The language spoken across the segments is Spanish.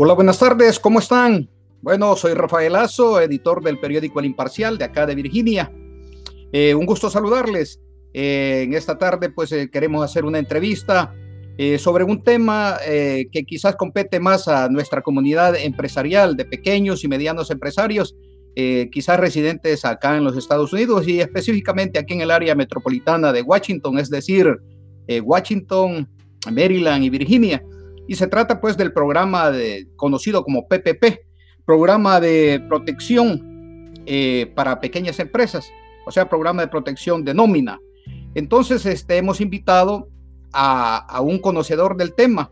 Hola, buenas tardes, ¿cómo están? Bueno, soy Rafael Lazo, editor del periódico El Imparcial de acá de Virginia. Eh, un gusto saludarles. Eh, en esta tarde, pues eh, queremos hacer una entrevista sobre un tema que quizás compete más a nuestra comunidad empresarial de pequeños y medianos empresarios, quizás residentes acá en los Estados Unidos y específicamente aquí en el área metropolitana de Washington, es decir, Washington, Maryland y Virginia. Y se trata pues del programa de, conocido como PPP, Programa de Protección eh, para Pequeñas Empresas, o sea, Programa de Protección de Nómina. Entonces, este, hemos invitado a, a un conocedor del tema,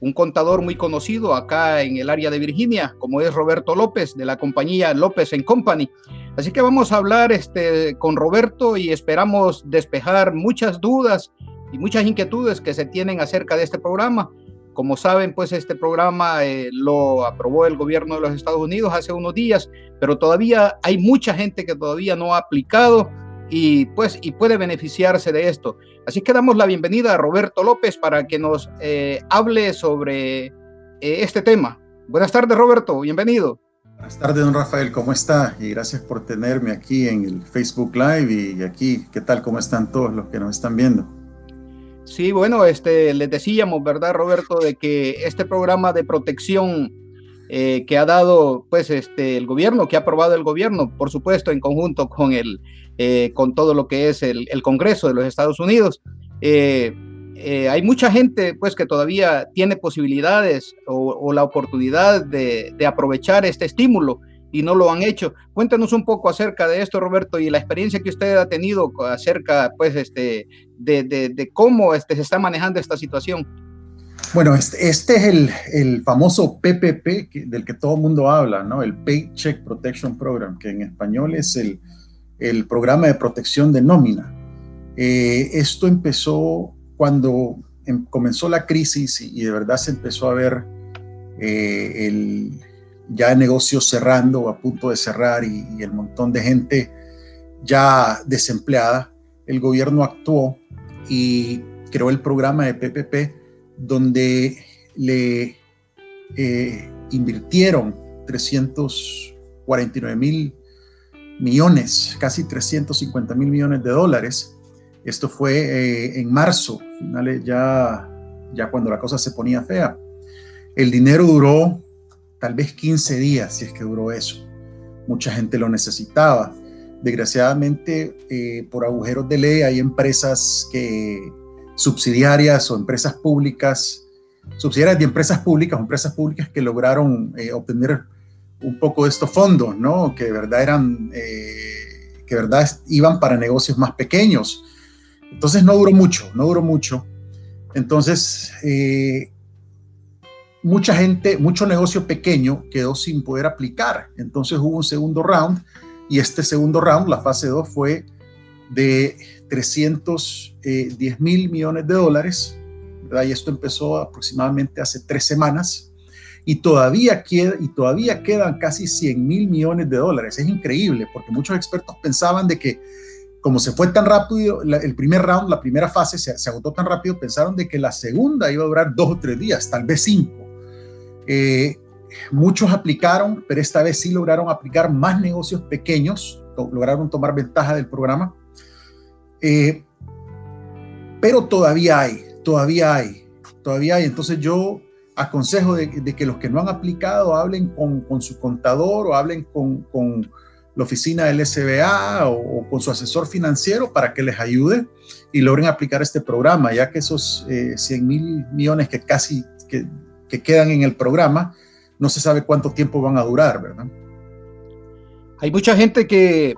un contador muy conocido acá en el área de Virginia, como es Roberto López de la compañía López Company. Así que vamos a hablar este, con Roberto y esperamos despejar muchas dudas y muchas inquietudes que se tienen acerca de este programa como saben, pues este programa eh, lo aprobó el gobierno de los Estados Unidos hace unos días, pero todavía hay mucha gente que todavía no ha aplicado y pues y puede beneficiarse de esto. Así que damos la bienvenida a Roberto López para que nos eh, hable sobre eh, este tema. Buenas tardes, Roberto, bienvenido. Buenas tardes, don Rafael, ¿cómo está? Y gracias por tenerme aquí en el Facebook Live y aquí, ¿qué tal? ¿Cómo están todos los que nos están viendo? Sí, bueno, este, les decíamos, ¿verdad, Roberto, de que este programa de protección eh, que ha dado, pues, este, el gobierno, que ha aprobado el gobierno, por supuesto, en conjunto con el, eh, con todo lo que es el, Congreso de los Estados Unidos, eh, hay mucha gente, pues, que todavía tiene posibilidades o, la oportunidad de aprovechar este estímulo y no lo han hecho. Cuéntanos un poco acerca de esto, Roberto, y la experiencia que usted ha tenido acerca, pues, este, de, de, cómo este, se está manejando esta situación. Bueno, este, este es el, el, famoso PPP del que todo el mundo habla, ¿no? El Paycheck Protection Program, que en español es el, el programa de protección de nómina. Eh, esto empezó cuando em, comenzó la crisis y, de verdad se empezó a ver eh, el, ya negocios cerrando a punto de cerrar y, el montón de gente ya desempleada, el gobierno actuó y creó el programa de PPP donde le eh, invirtieron 349 mil millones, casi 350 mil millones de dólares. Esto fue eh, en marzo, finales ya, ya cuando la cosa se ponía fea. El dinero duró tal vez 15 días, si es que duró eso. Mucha gente lo necesitaba. Desgraciadamente, eh, por agujeros de ley, hay empresas que subsidiarias o empresas públicas, subsidiarias de empresas públicas, empresas públicas que lograron eh, obtener un poco de estos fondos, ¿no? Que de verdad eran, eh, que de verdad iban para negocios más pequeños. Entonces no duró mucho, no duró mucho. Entonces, mucha gente, mucho negocio pequeño quedó sin poder aplicar. Entonces hubo un segundo round y este segundo round, la fase 2, fue de 310 eh, mil millones de dólares. Y esto empezó aproximadamente hace tres semanas y todavía, queda, y todavía quedan casi 100 mil millones de dólares. Es increíble porque muchos expertos pensaban de que como se fue tan rápido, el primer round, la primera fase se, se agotó tan rápido, pensaron de que la segunda iba a durar dos o tres días, tal vez cinco. Eh, muchos aplicaron, pero esta vez sí lograron aplicar más negocios pequeños, lograron tomar ventaja del programa. Eh, pero todavía hay, todavía hay, todavía hay. Entonces yo aconsejo de, que los que no han aplicado hablen con, su contador o hablen con, la oficina del SBA o, con su asesor financiero para que les ayude y logren aplicar este programa, ya que esos 100 eh, mil millones que casi que quedan en el programa, no se sabe cuánto tiempo van a durar, ¿verdad? Hay mucha gente que,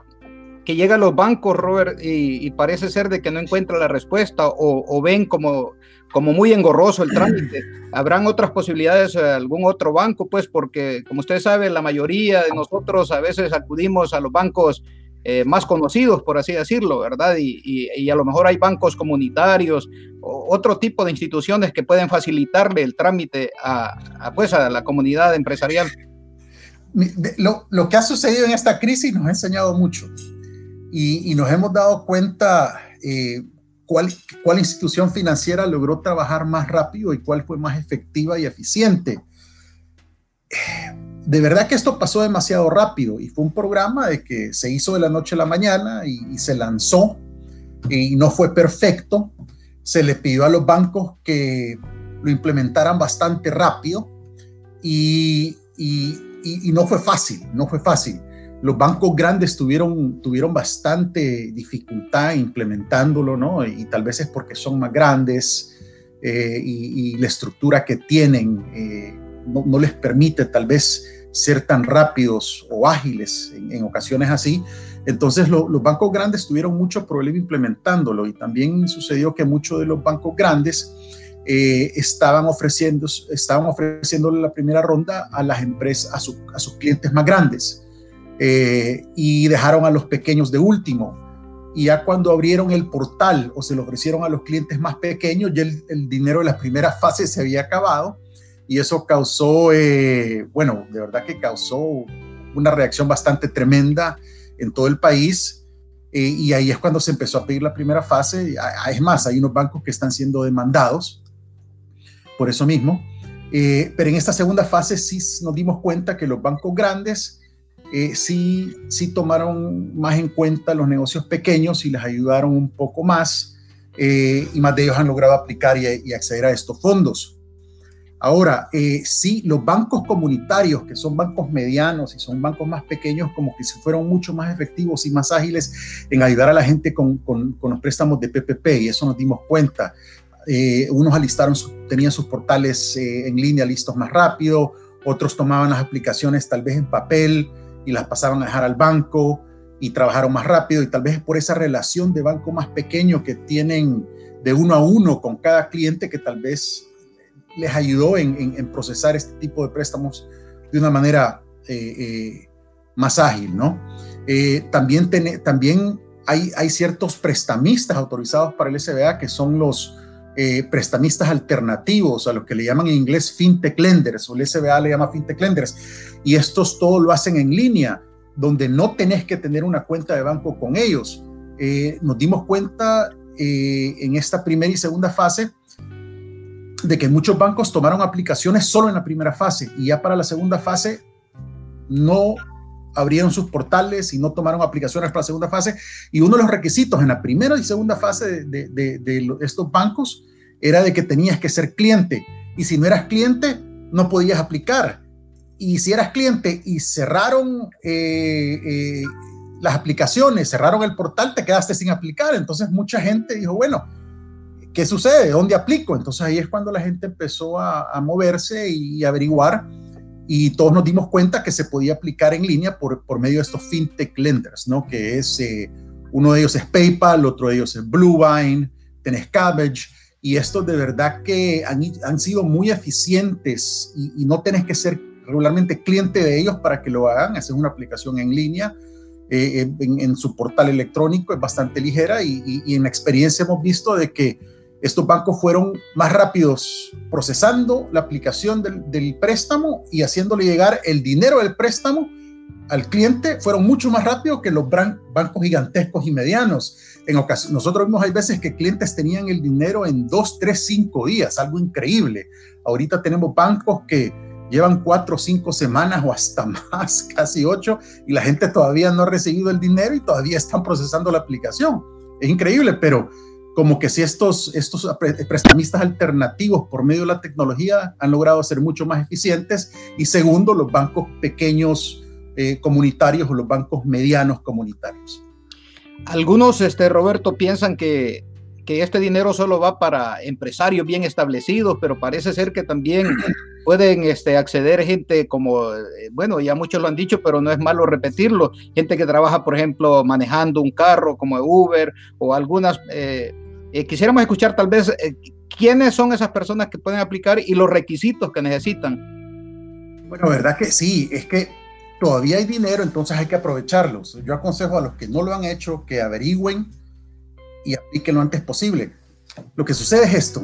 que llega a los bancos, Robert, y, parece ser de que no encuentra la respuesta o, ven como, como muy engorroso el trámite. ¿Habrán otras posibilidades, algún otro banco? Pues porque, como usted sabe, la mayoría de nosotros a veces acudimos a los bancos eh, más conocidos, por así decirlo, ¿verdad? Y, a lo mejor hay bancos comunitarios o otro tipo de instituciones que pueden facilitarle el trámite a, pues, a la comunidad empresarial. Lo, que ha sucedido en esta crisis nos ha enseñado mucho y, nos hemos dado cuenta eh, cuál, cuál institución financiera logró trabajar más rápido y cuál fue más efectiva y eficiente. De verdad que esto pasó demasiado rápido y fue un programa de que se hizo de la noche a la mañana y, se lanzó y no fue perfecto. Se le pidió a los bancos que lo implementaran bastante rápido y, y, no fue fácil, no fue fácil. Los bancos grandes tuvieron, tuvieron bastante dificultad implementándolo, ¿no? Y tal vez es porque son más grandes eh, y, la estructura que tienen eh, no, no, les permite tal vez ser tan rápidos o ágiles en, ocasiones así. Entonces los bancos grandes tuvieron mucho problema implementándolo y también sucedió que muchos de los bancos grandes eh, estaban ofreciendo estaban ofreciéndole la primera ronda a las empresas a, sus clientes más grandes eh, y dejaron a los pequeños de último y ya cuando abrieron el portal o se lo ofrecieron a los clientes más pequeños ya el, el dinero de la primera fase se había acabado y eso causó, eh, bueno, de verdad que causó una reacción bastante tremenda en todo el país. Eh, y ahí es cuando se empezó a pedir la primera fase. Es más, hay unos bancos que están siendo demandados por eso mismo. Eh, pero en esta segunda fase sí nos dimos cuenta que los bancos grandes sí, sí tomaron más en cuenta los negocios pequeños y les ayudaron un poco más. y más de ellos han logrado aplicar y acceder a estos fondos. Ahora, eh, sí, los bancos comunitarios, que son bancos medianos y son bancos más pequeños, como que se fueron mucho más efectivos y más ágiles en ayudar a la gente con, los préstamos de PPP, y eso nos dimos cuenta. Eh, unos alistaron, tenían sus portales eh, en línea listos más rápido, otros tomaban las aplicaciones tal vez en papel y las pasaban a dejar al banco y trabajaron más rápido, y tal vez por esa relación de banco más pequeño que tienen de uno a uno con cada cliente que tal vez les ayudó en, procesar este tipo de préstamos de una manera eh, eh, más ágil, ¿no? Eh, también, también hay, hay, ciertos prestamistas autorizados para el SBA que son los prestamistas alternativos, a lo que le llaman en inglés fintech lenders, o el SBA le llama fintech lenders, y estos todo lo hacen en línea, donde no tenés que tener una cuenta de banco con ellos. nos dimos cuenta en esta primera y segunda fase de que muchos bancos tomaron aplicaciones solo en la primera fase y ya para la segunda fase no abrieron sus portales y no tomaron aplicaciones para la segunda fase. Y uno de los requisitos en la primera y segunda fase de, estos bancos era de que tenías que ser cliente. Y si no eras cliente, no podías aplicar. Y si eras cliente y cerraron eh, eh, las aplicaciones, cerraron el portal, te quedaste sin aplicar. Entonces mucha gente dijo, bueno, ¿qué sucede? ¿Dónde aplico? Entonces ahí es cuando la gente empezó a, moverse y averiguar y todos nos dimos cuenta que se podía aplicar en línea por, por medio de estos fintech lenders, ¿no? Que es, eh, uno de ellos es PayPal, otro de ellos es Bluevine, tenés Cabbage, y estos de verdad que han, han sido muy eficientes y, no tenés que ser regularmente cliente de ellos para que lo hagan, es una aplicación en línea, eh, en, su portal electrónico, es bastante ligera y, y en la experiencia hemos visto de que estos bancos fueron más rápidos procesando la aplicación del, préstamo y haciéndole llegar el dinero del préstamo al cliente, fueron mucho más rápidos que los bancos gigantescos y medianos. En ocasión, nosotros vimos hay veces que clientes tenían el dinero en dos, tres, cinco días, algo increíble. Ahorita tenemos bancos que llevan cuatro o cinco semanas o hasta más, casi ocho, y la gente todavía no ha recibido el dinero y todavía están procesando la aplicación. Es increíble, pero como que si estos, estos prestamistas alternativos por medio de la tecnología han logrado ser mucho más eficientes y segundo, los bancos pequeños eh, comunitarios o los bancos medianos comunitarios. Algunos, este, Roberto, piensan que, que este dinero solo va para empresarios bien establecidos, pero parece ser que también pueden este, acceder gente como, eh, bueno, ya muchos lo han dicho, pero no es malo repetirlo, gente que trabaja, por ejemplo, manejando un carro como Uber o algunas eh, eh, quisiéramos escuchar tal vez eh, quiénes son esas personas que pueden aplicar y los requisitos que necesitan. Bueno, verdad que sí, es que todavía hay dinero, entonces hay que aprovecharlos. Yo aconsejo a los que no lo han hecho que averigüen y apliquen lo antes posible. Lo que sucede es esto.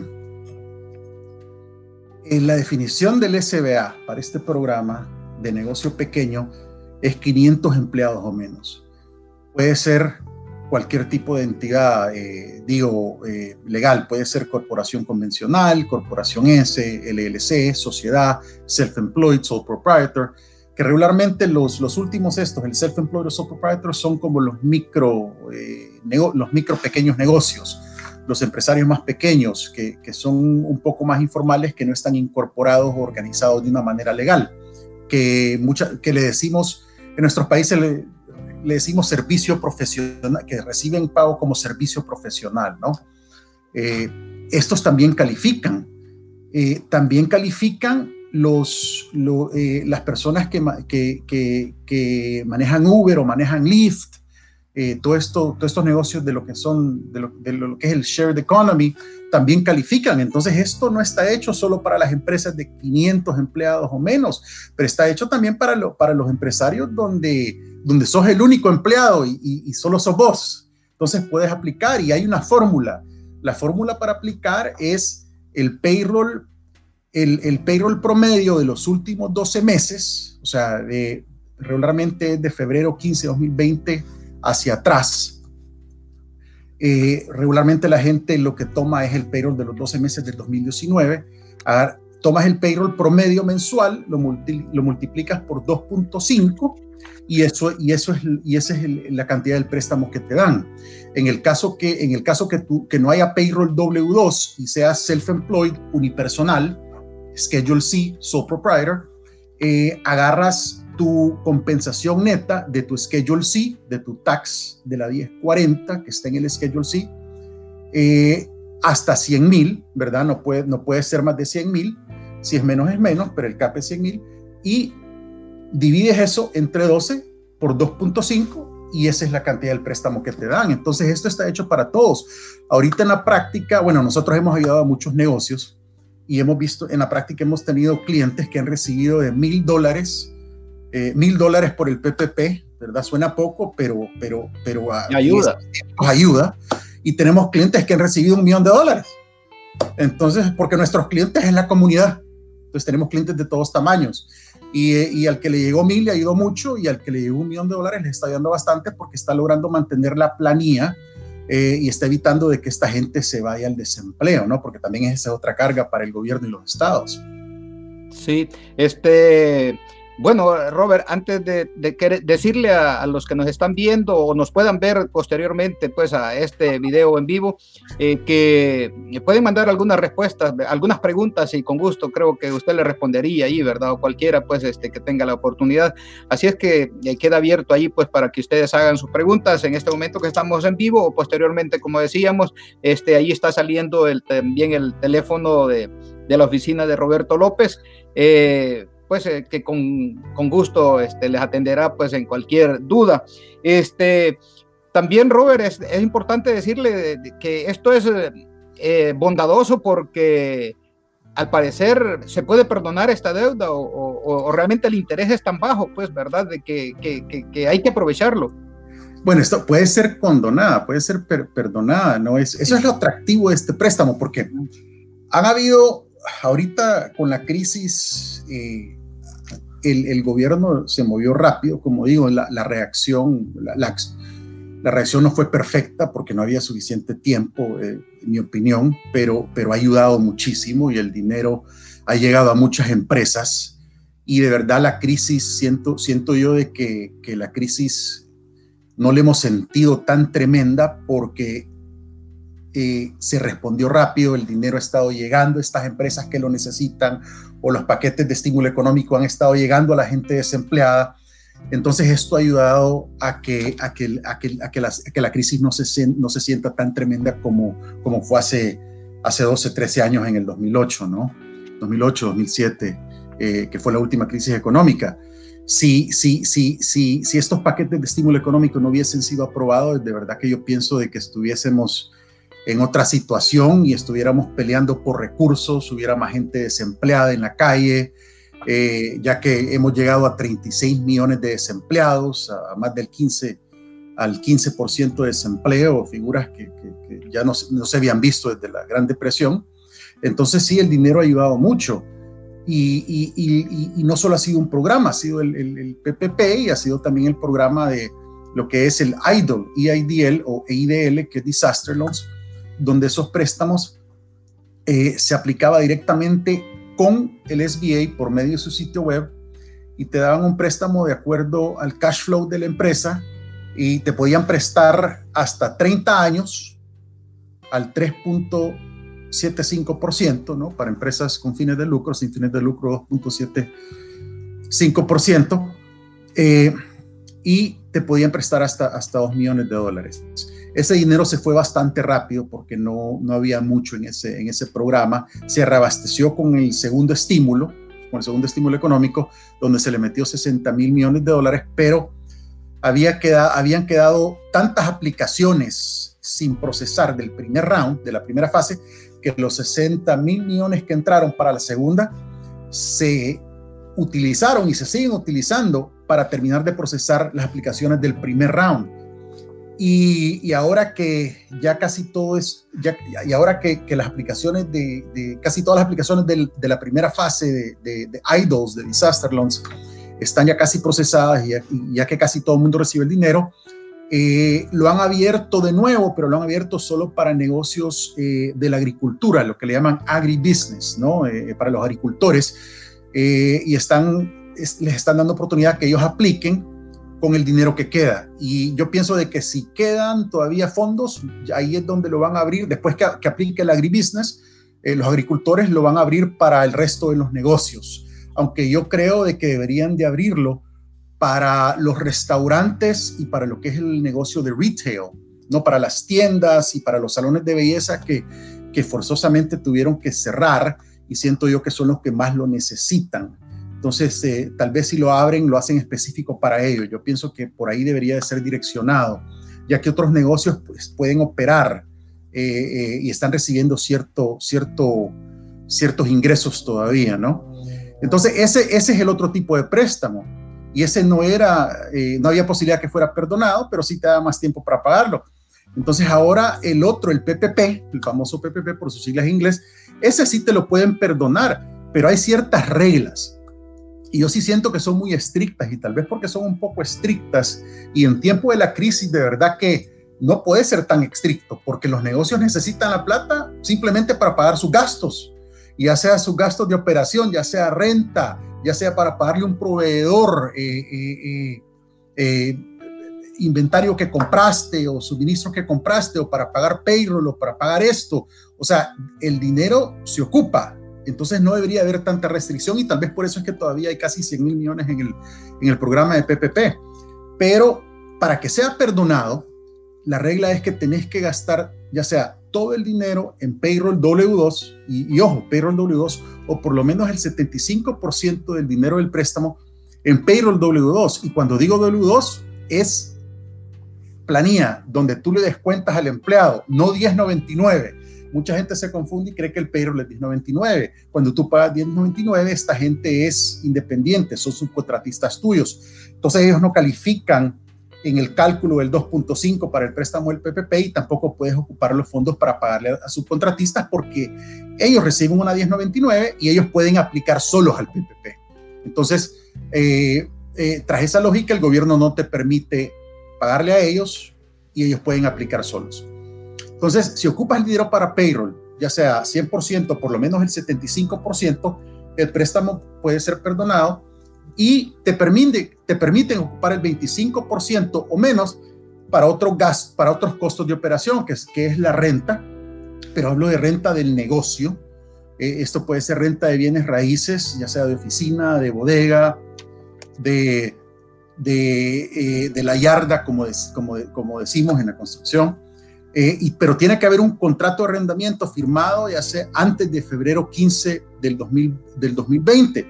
En la definición del SBA para este programa de negocio pequeño es 500 empleados o menos. Puede ser cualquier tipo de entidad, digo, legal. Puede ser corporación convencional, corporación S, LLC, sociedad, self-employed, sole proprietor que regularmente los, los últimos estos, el self-employed o sole proprietor, son como los micro, eh, los micro pequeños negocios, los empresarios más pequeños, que, que, son un poco más informales, que no están incorporados o organizados de una manera legal, que, mucha, que le decimos, en nuestros países le, decimos servicio profesional, que reciben pago como servicio profesional, ¿no? Eh, estos también califican. Eh, también califican los, eh, las personas que, que, que, manejan Uber o manejan Lyft, todo esto, todos estos negocios de lo que son, de lo, de lo, que es el shared economy, también califican. Entonces, esto no está hecho solo para las empresas de 500 empleados o menos, pero está hecho también para, lo, para los empresarios donde, donde sos el único empleado y, solo sos vos. Entonces, puedes aplicar y hay una fórmula. La fórmula para aplicar es el payroll el, payroll promedio de los últimos 12 meses, o sea, de, regularmente de febrero 15 de 2020 hacia atrás, eh, regularmente la gente lo que toma es el payroll de los 12 meses del 2019, tomas el payroll promedio mensual, lo, lo multiplicas por 2.5 y eso, y eso es, y esa es la cantidad del préstamo que te dan. En el caso que, en el caso que, tú, que no haya payroll W2 y seas self-employed unipersonal, Schedule C, sole proprietor, eh, agarras tu compensación neta de tu Schedule C, de tu tax de la 1040 que está en el Schedule C, eh, hasta 100 mil, ¿verdad? No puede, no puede ser más de 100 mil, si es menos es menos, pero el CAP es 100 mil, y divides eso entre 12 por 2.5 y esa es la cantidad del préstamo que te dan. Entonces, esto está hecho para todos. Ahorita en la práctica, bueno, nosotros hemos ayudado a muchos negocios y hemos visto, en la práctica hemos tenido clientes que han recibido de mil dólares, eh, mil dólares por el PPP, ¿verdad? Suena poco, pero, pero, pero ayuda. ayuda. Y tenemos clientes que han recibido un millón de dólares. Entonces, porque nuestros clientes es la comunidad. Entonces tenemos clientes de todos tamaños. Y, al que le llegó mil le ayudó mucho y al que le llegó un millón de dólares le está ayudando bastante porque está logrando mantener la planilla eh, y está evitando de que esta gente se vaya al desempleo, ¿no? Porque también es esa otra carga para el gobierno y los estados. Sí, este, bueno, Robert, antes de, decirle a, los que nos están viendo o nos puedan ver posteriormente pues a este video en vivo, eh, que pueden mandar algunas respuestas, algunas preguntas y con gusto creo que usted le respondería ahí, ¿verdad? O cualquiera pues este, que tenga la oportunidad. Así es que eh, queda abierto ahí pues para que ustedes hagan sus preguntas en este momento que estamos en vivo o posteriormente, como decíamos, este, ahí está saliendo el, también el teléfono de, la oficina de Roberto López. Eh, pues eh, que con, con, gusto este, les atenderá pues en cualquier duda. Este, también, Robert, es, es importante decirle que esto es eh, bondadoso porque al parecer se puede perdonar esta deuda o, o, realmente el interés es tan bajo, pues, ¿verdad? De que, que, que, hay que aprovecharlo. Bueno, esto puede ser condonada, puede ser perdonada, ¿no? Es, eso es lo atractivo de este préstamo, porque han habido, ahorita con la crisis eh, el, gobierno se movió rápido, como digo, la, reacción, la, reacción no fue perfecta porque no había suficiente tiempo, eh, en mi opinión, pero, pero ha ayudado muchísimo y el dinero ha llegado a muchas empresas. Y de verdad la crisis, siento, siento yo de que, que la crisis no le hemos sentido tan tremenda porque eh, se respondió rápido, el dinero ha estado llegando a estas empresas que lo necesitan o los paquetes de estímulo económico han estado llegando a la gente desempleada. Entonces esto ha ayudado a que, a que, a que, a que, la, que la, crisis no se, sienta tan tremenda como, como fue hace, hace 12, 13 años en el 2008, ¿no? 2008, 2007, eh, que fue la última crisis económica. Si, si, si, si, si estos paquetes de estímulo económico no hubiesen sido aprobados, de verdad que yo pienso de que estuviésemos en otra situación y estuviéramos peleando por recursos, hubiera más gente desempleada en la calle, eh, ya que hemos llegado a 36 millones de desempleados, a más del 15 al 15% de desempleo, figuras que, ya no, no, se habían visto desde la Gran Depresión. Entonces sí, el dinero ha ayudado mucho. Y, y, y, no solo ha sido un programa, ha sido el, el, el, PPP y ha sido también el programa de, lo que es el IDL, EIDL o EIDL, que es Disaster Loans, donde esos préstamos eh, se aplicaba directamente con el SBA por medio de su sitio web y te daban un préstamo de acuerdo al cash flow de la empresa y te podían prestar hasta 30 años al 3.75%, ¿no? Para empresas con fines de lucro, sin fines de lucro 2.75%, eh, y te podían prestar hasta, hasta 2 millones de dólares. Ese dinero se fue bastante rápido porque no, no había mucho en ese, en ese programa. Se reabasteció con el segundo estímulo, con el segundo estímulo económico, donde se le metió 60 mil millones de dólares, pero había quedado, habían quedado tantas aplicaciones sin procesar del primer round, de la primera fase, que los 60 mil millones que entraron para la segunda se utilizaron y se siguen utilizando para terminar de procesar las aplicaciones del primer round y, ahora que ya casi todo es, ya, y ahora que, las aplicaciones de, casi todas las aplicaciones de la primera fase de, de, de, IDOLS, de Disaster Loans, están ya casi procesadas y ya, que casi todo el mundo recibe el dinero, eh, lo han abierto de nuevo, pero lo han abierto solo para negocios eh, de la agricultura, lo que le llaman agribusiness, ¿no? Eh, para los agricultores, y están, les están dando oportunidad que ellos apliquen con el dinero que queda. Y yo pienso de que si quedan todavía fondos, ahí es donde lo van a abrir, después que, aplique el agribusiness, eh, los agricultores lo van a abrir para el resto de los negocios. Aunque yo creo de que deberían de abrirlo para los restaurantes y para lo que es el negocio de retail, no para las tiendas y para los salones de belleza que, que forzosamente tuvieron que cerrar y siento yo que son los que más lo necesitan. Entonces, eh, tal vez si lo abren, lo hacen específico para ello. Yo pienso que por ahí debería de ser direccionado, ya que otros negocios pues, pueden operar eh, eh, y están recibiendo cierto, cierto, ciertos ingresos todavía, ¿no? Entonces, ese, ese es el otro tipo de préstamo. Y ese no era, no había posibilidad que fuera perdonado, pero sí te da más tiempo para pagarlo. Entonces ahora el otro, el PPP, el famoso PPP por sus siglas en inglés, ese sí te lo pueden perdonar, pero hay ciertas reglas. Y yo sí siento que son muy estrictas y tal vez porque son un poco estrictas y en tiempo de la crisis de verdad que no puede ser tan estricto porque los negocios necesitan la plata simplemente para pagar sus gastos, ya sea sus gastos de operación, ya sea renta, ya sea para pagarle un proveedor, eh, eh, eh, inventario que compraste o suministro que compraste o para pagar payroll o para pagar esto. O sea, el dinero se ocupa, entonces no debería haber tanta restricción y tal vez por eso es que todavía hay casi 100 mil millones en el, en el programa de PPP. Pero para que sea perdonado, la regla es que tenés que gastar ya sea todo el dinero en payroll W2 y, ojo, payroll W2 o por lo menos el 75% del dinero del préstamo en payroll W2. Y cuando digo W2 es planilla donde tú le descuentas al empleado, no 1099 mucha gente se confunde y cree que el payroll es 1099. Cuando tú pagas 1099, esta gente es independiente, son subcontratistas tuyos. Entonces ellos no califican en el cálculo del 2.5 para el préstamo del PPP y tampoco puedes ocupar los fondos para pagarle a subcontratistas porque ellos reciben una 1099 y ellos pueden aplicar solos al PPP. Entonces, eh, eh, tras esa lógica, el gobierno no te permite pagarle a ellos y ellos pueden aplicar solos. Entonces, si ocupas el dinero para payroll, ya sea 100%, por lo menos el 75%, el préstamo puede ser perdonado y te, permite, te permiten ocupar el 25% o menos para, otro gas, para otros costos de operación, que es, que es la renta, pero hablo de renta del negocio. Eh, esto puede ser renta de bienes raíces, ya sea de oficina, de bodega, de, de, eh, la yarda, como, como, como decimos en la construcción. Eh, pero tiene que haber un contrato de arrendamiento firmado ya sea antes de febrero 15 del, 2000, del 2020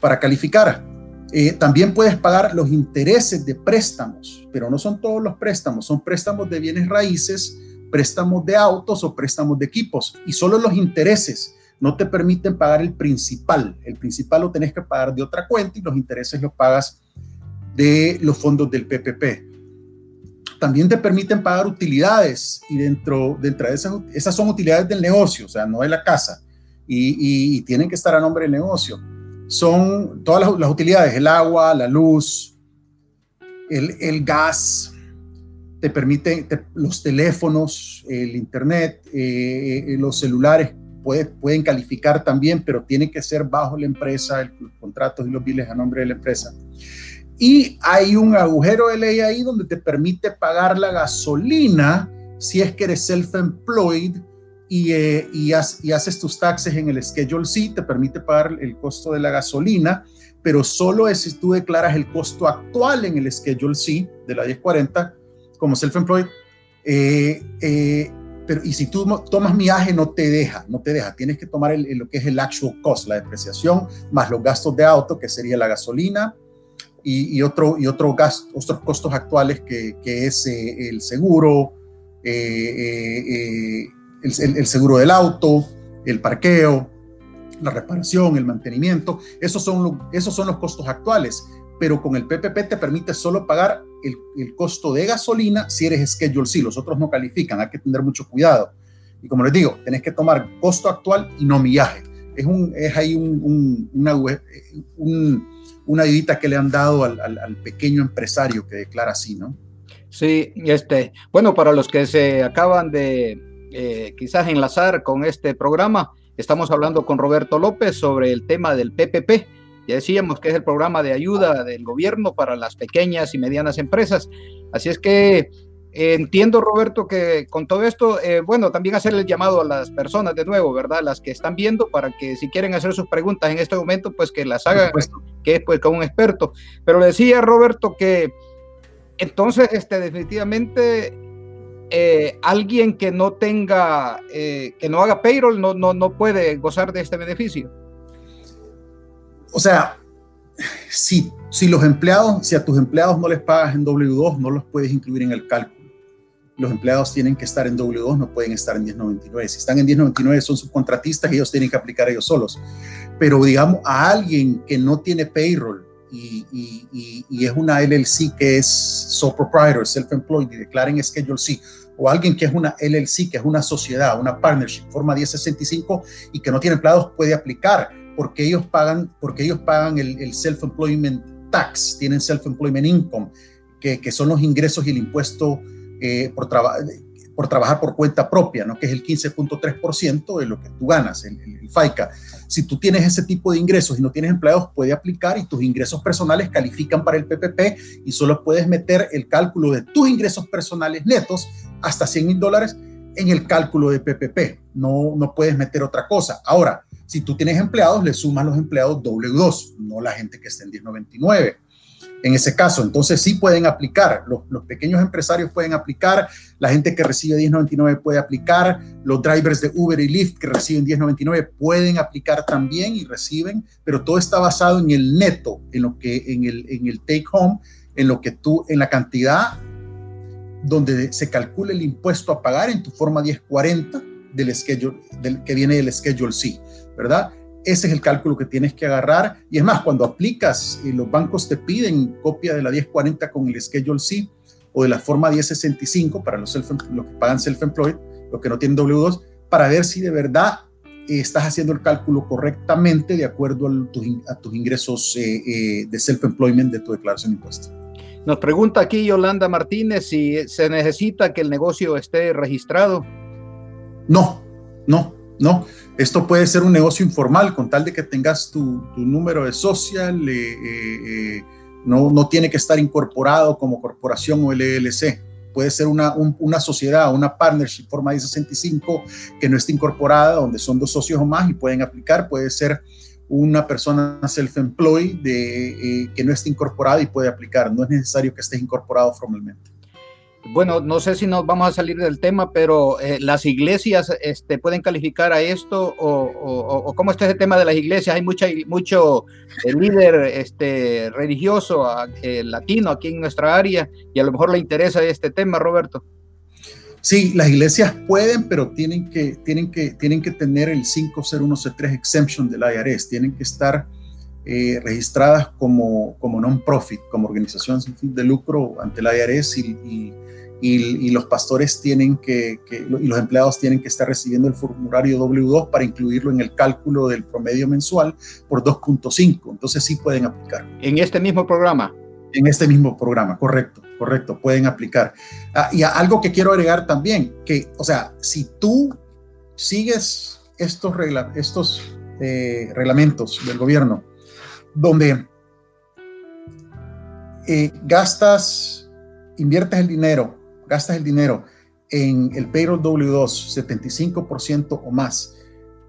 para calificar. Eh, también puedes pagar los intereses de préstamos, pero no son todos los préstamos, son préstamos de bienes raíces, préstamos de autos o préstamos de equipos y solo los intereses no te permiten pagar el principal. El principal lo tenés que pagar de otra cuenta y los intereses los pagas de los fondos del PPP también te permiten pagar utilidades y dentro, dentro de esas, esas son utilidades del negocio, o sea, no de la casa, y, tienen que estar a nombre del negocio. Son todas las, utilidades, el agua, la luz, el, gas, te permite los teléfonos, el internet, eh, eh, los celulares pueden calificar también, pero tiene que ser bajo la empresa, los contratos y los biles a nombre de la empresa. Y hay un agujero de ley ahí donde te permite pagar la gasolina si es que eres self-employed y, eh, y, haces tus taxes en el Schedule C, te permite pagar el costo de la gasolina, pero solo es si tú declaras el costo actual en el Schedule C de la 1040 como self-employed. Eh, eh, pero, y si tú tomas miaje, no te deja, no te deja. Tienes que tomar lo que es el actual cost, la depreciación, más los gastos de auto, que sería la gasolina, y, otro, y otro gasto, otros costos actuales, que, que es el seguro, el, el, seguro del auto, el parqueo, la reparación, el mantenimiento. Esos son, esos son los costos actuales pero con el PPP te permite solo pagar el, el, costo de gasolina si eres Schedule C, los otros no califican, hay que tener mucho cuidado. Y como les digo, tenés que tomar costo actual y no millaje. Es, un, es ahí un, una, un, una ayudita que le han dado al, pequeño empresario que declara así, ¿no? Sí, este, bueno, para los que se acaban de eh, quizás enlazar con este programa, estamos hablando con Roberto López sobre el tema del PPP ya decíamos que es el programa de ayuda del gobierno para las pequeñas y medianas empresas. Así es que eh, entiendo, Roberto, que con todo esto, eh, bueno, también hacer el llamado a las personas de nuevo, ¿verdad? Las que están viendo para que si quieren hacer sus preguntas en este momento, pues que las hagan, que es pues con un experto. Pero le decía, Roberto, que entonces, este, definitivamente, eh, alguien que no tenga, que no haga payroll, no, no, no puede gozar de este beneficio o sea, si, si los empleados, si a tus empleados no les pagas en W2, no los puedes incluir en el cálculo. Los empleados tienen que estar en W2, no pueden estar en 1099. Si están en 1099 son subcontratistas y ellos tienen que aplicar ellos solos. Pero digamos, a alguien que no tiene payroll y, y, y, es una LLC que es sole proprietor, self-employed y declaren Schedule C, o alguien que es una LLC, que es una sociedad, una partnership, forma 1065 y que no tiene empleados, puede aplicar porque ellos pagan, porque elos pagan el, self-employment tax, tienen self-employment income, que, que, son los ingresos y el impuesto eh, por, por trabajar por cuenta propia, ¿no? que es el 15.3% de lo que tú ganas, el, el, FICA. Si tú tienes ese tipo de ingresos y no tienes empleados, puede aplicar y tus ingresos personales califican para el PPP y solo puedes meter el cálculo de tus ingresos personales netos hasta 100 mil dólares en el cálculo de PPP. No, no puedes meter otra cosa. Ahora, si tú tienes empleados, le sumas los empleados W2, no la gente que está en 1099. En ese caso, entonces sí pueden aplicar, los, pequeños empresarios pueden aplicar, la gente que recibe 1099 puede aplicar, los drivers de Uber y Lyft que reciben 1099 pueden aplicar también y reciben, pero todo está basado en el neto, en lo que en el, en el take home, en lo que tú, en la cantidad donde se calcula el impuesto a pagar en tu forma 1040 del schedule, del, que viene del Schedule C. ¿verdad? Ese es el cálculo que tienes que agarrar. Y es más, cuando aplicas y los bancos te piden copia de la 1040 con el Schedule C o de la forma 1065 para los, self, los que pagan self-employed, los que no tienen W2, para ver si de verdad estás haciendo el cálculo correctamente de acuerdo a, tus ingresos eh, eh, de self-employment de tu declaración de impuestos. Nos pregunta aquí Yolanda Martínez si se necesita que el negocio esté registrado. No, no, no. Esto puede ser un negocio informal con tal de que tengas tu, número de social, eh, eh, eh, no, no, tiene que estar incorporado como corporación o LLC. Puede ser una, una sociedad, una partnership forma 1065 que no esté incorporada, donde son dos socios o más y pueden aplicar. Puede ser una persona self-employed que no esté incorporada y puede aplicar. No es necesario que estés incorporado formalmente bueno, no sé si nos vamos a salir del tema, pero eh, las iglesias este, pueden calificar a esto o, cómo está ese tema de las iglesias. Hay mucha, mucho eh, líder este, religioso eh, latino aquí en nuestra área y a lo mejor le interesa este tema, Roberto. Sí, las iglesias pueden, pero tienen que, tienen que, tienen que tener el 501C3 exemption del IRS, tienen que estar registradas como, como non-profit, como organización sin fin de lucro ante el IRS y y, los pastores tienen que, y los empleados tienen que estar recibiendo el formulario W2 para incluirlo en el cálculo del promedio mensual por 2.5. Entonces sí pueden aplicar. En este mismo programa. En este mismo programa, correcto. correcto, pueden aplicar. Ah, y algo que quiero agregar también, que, o sea, si tú sigues estos, regla, estos eh, reglamentos del gobierno, donde eh, gastas, inviertes el dinero, gastas el dinero en el payroll W2, 75% o más,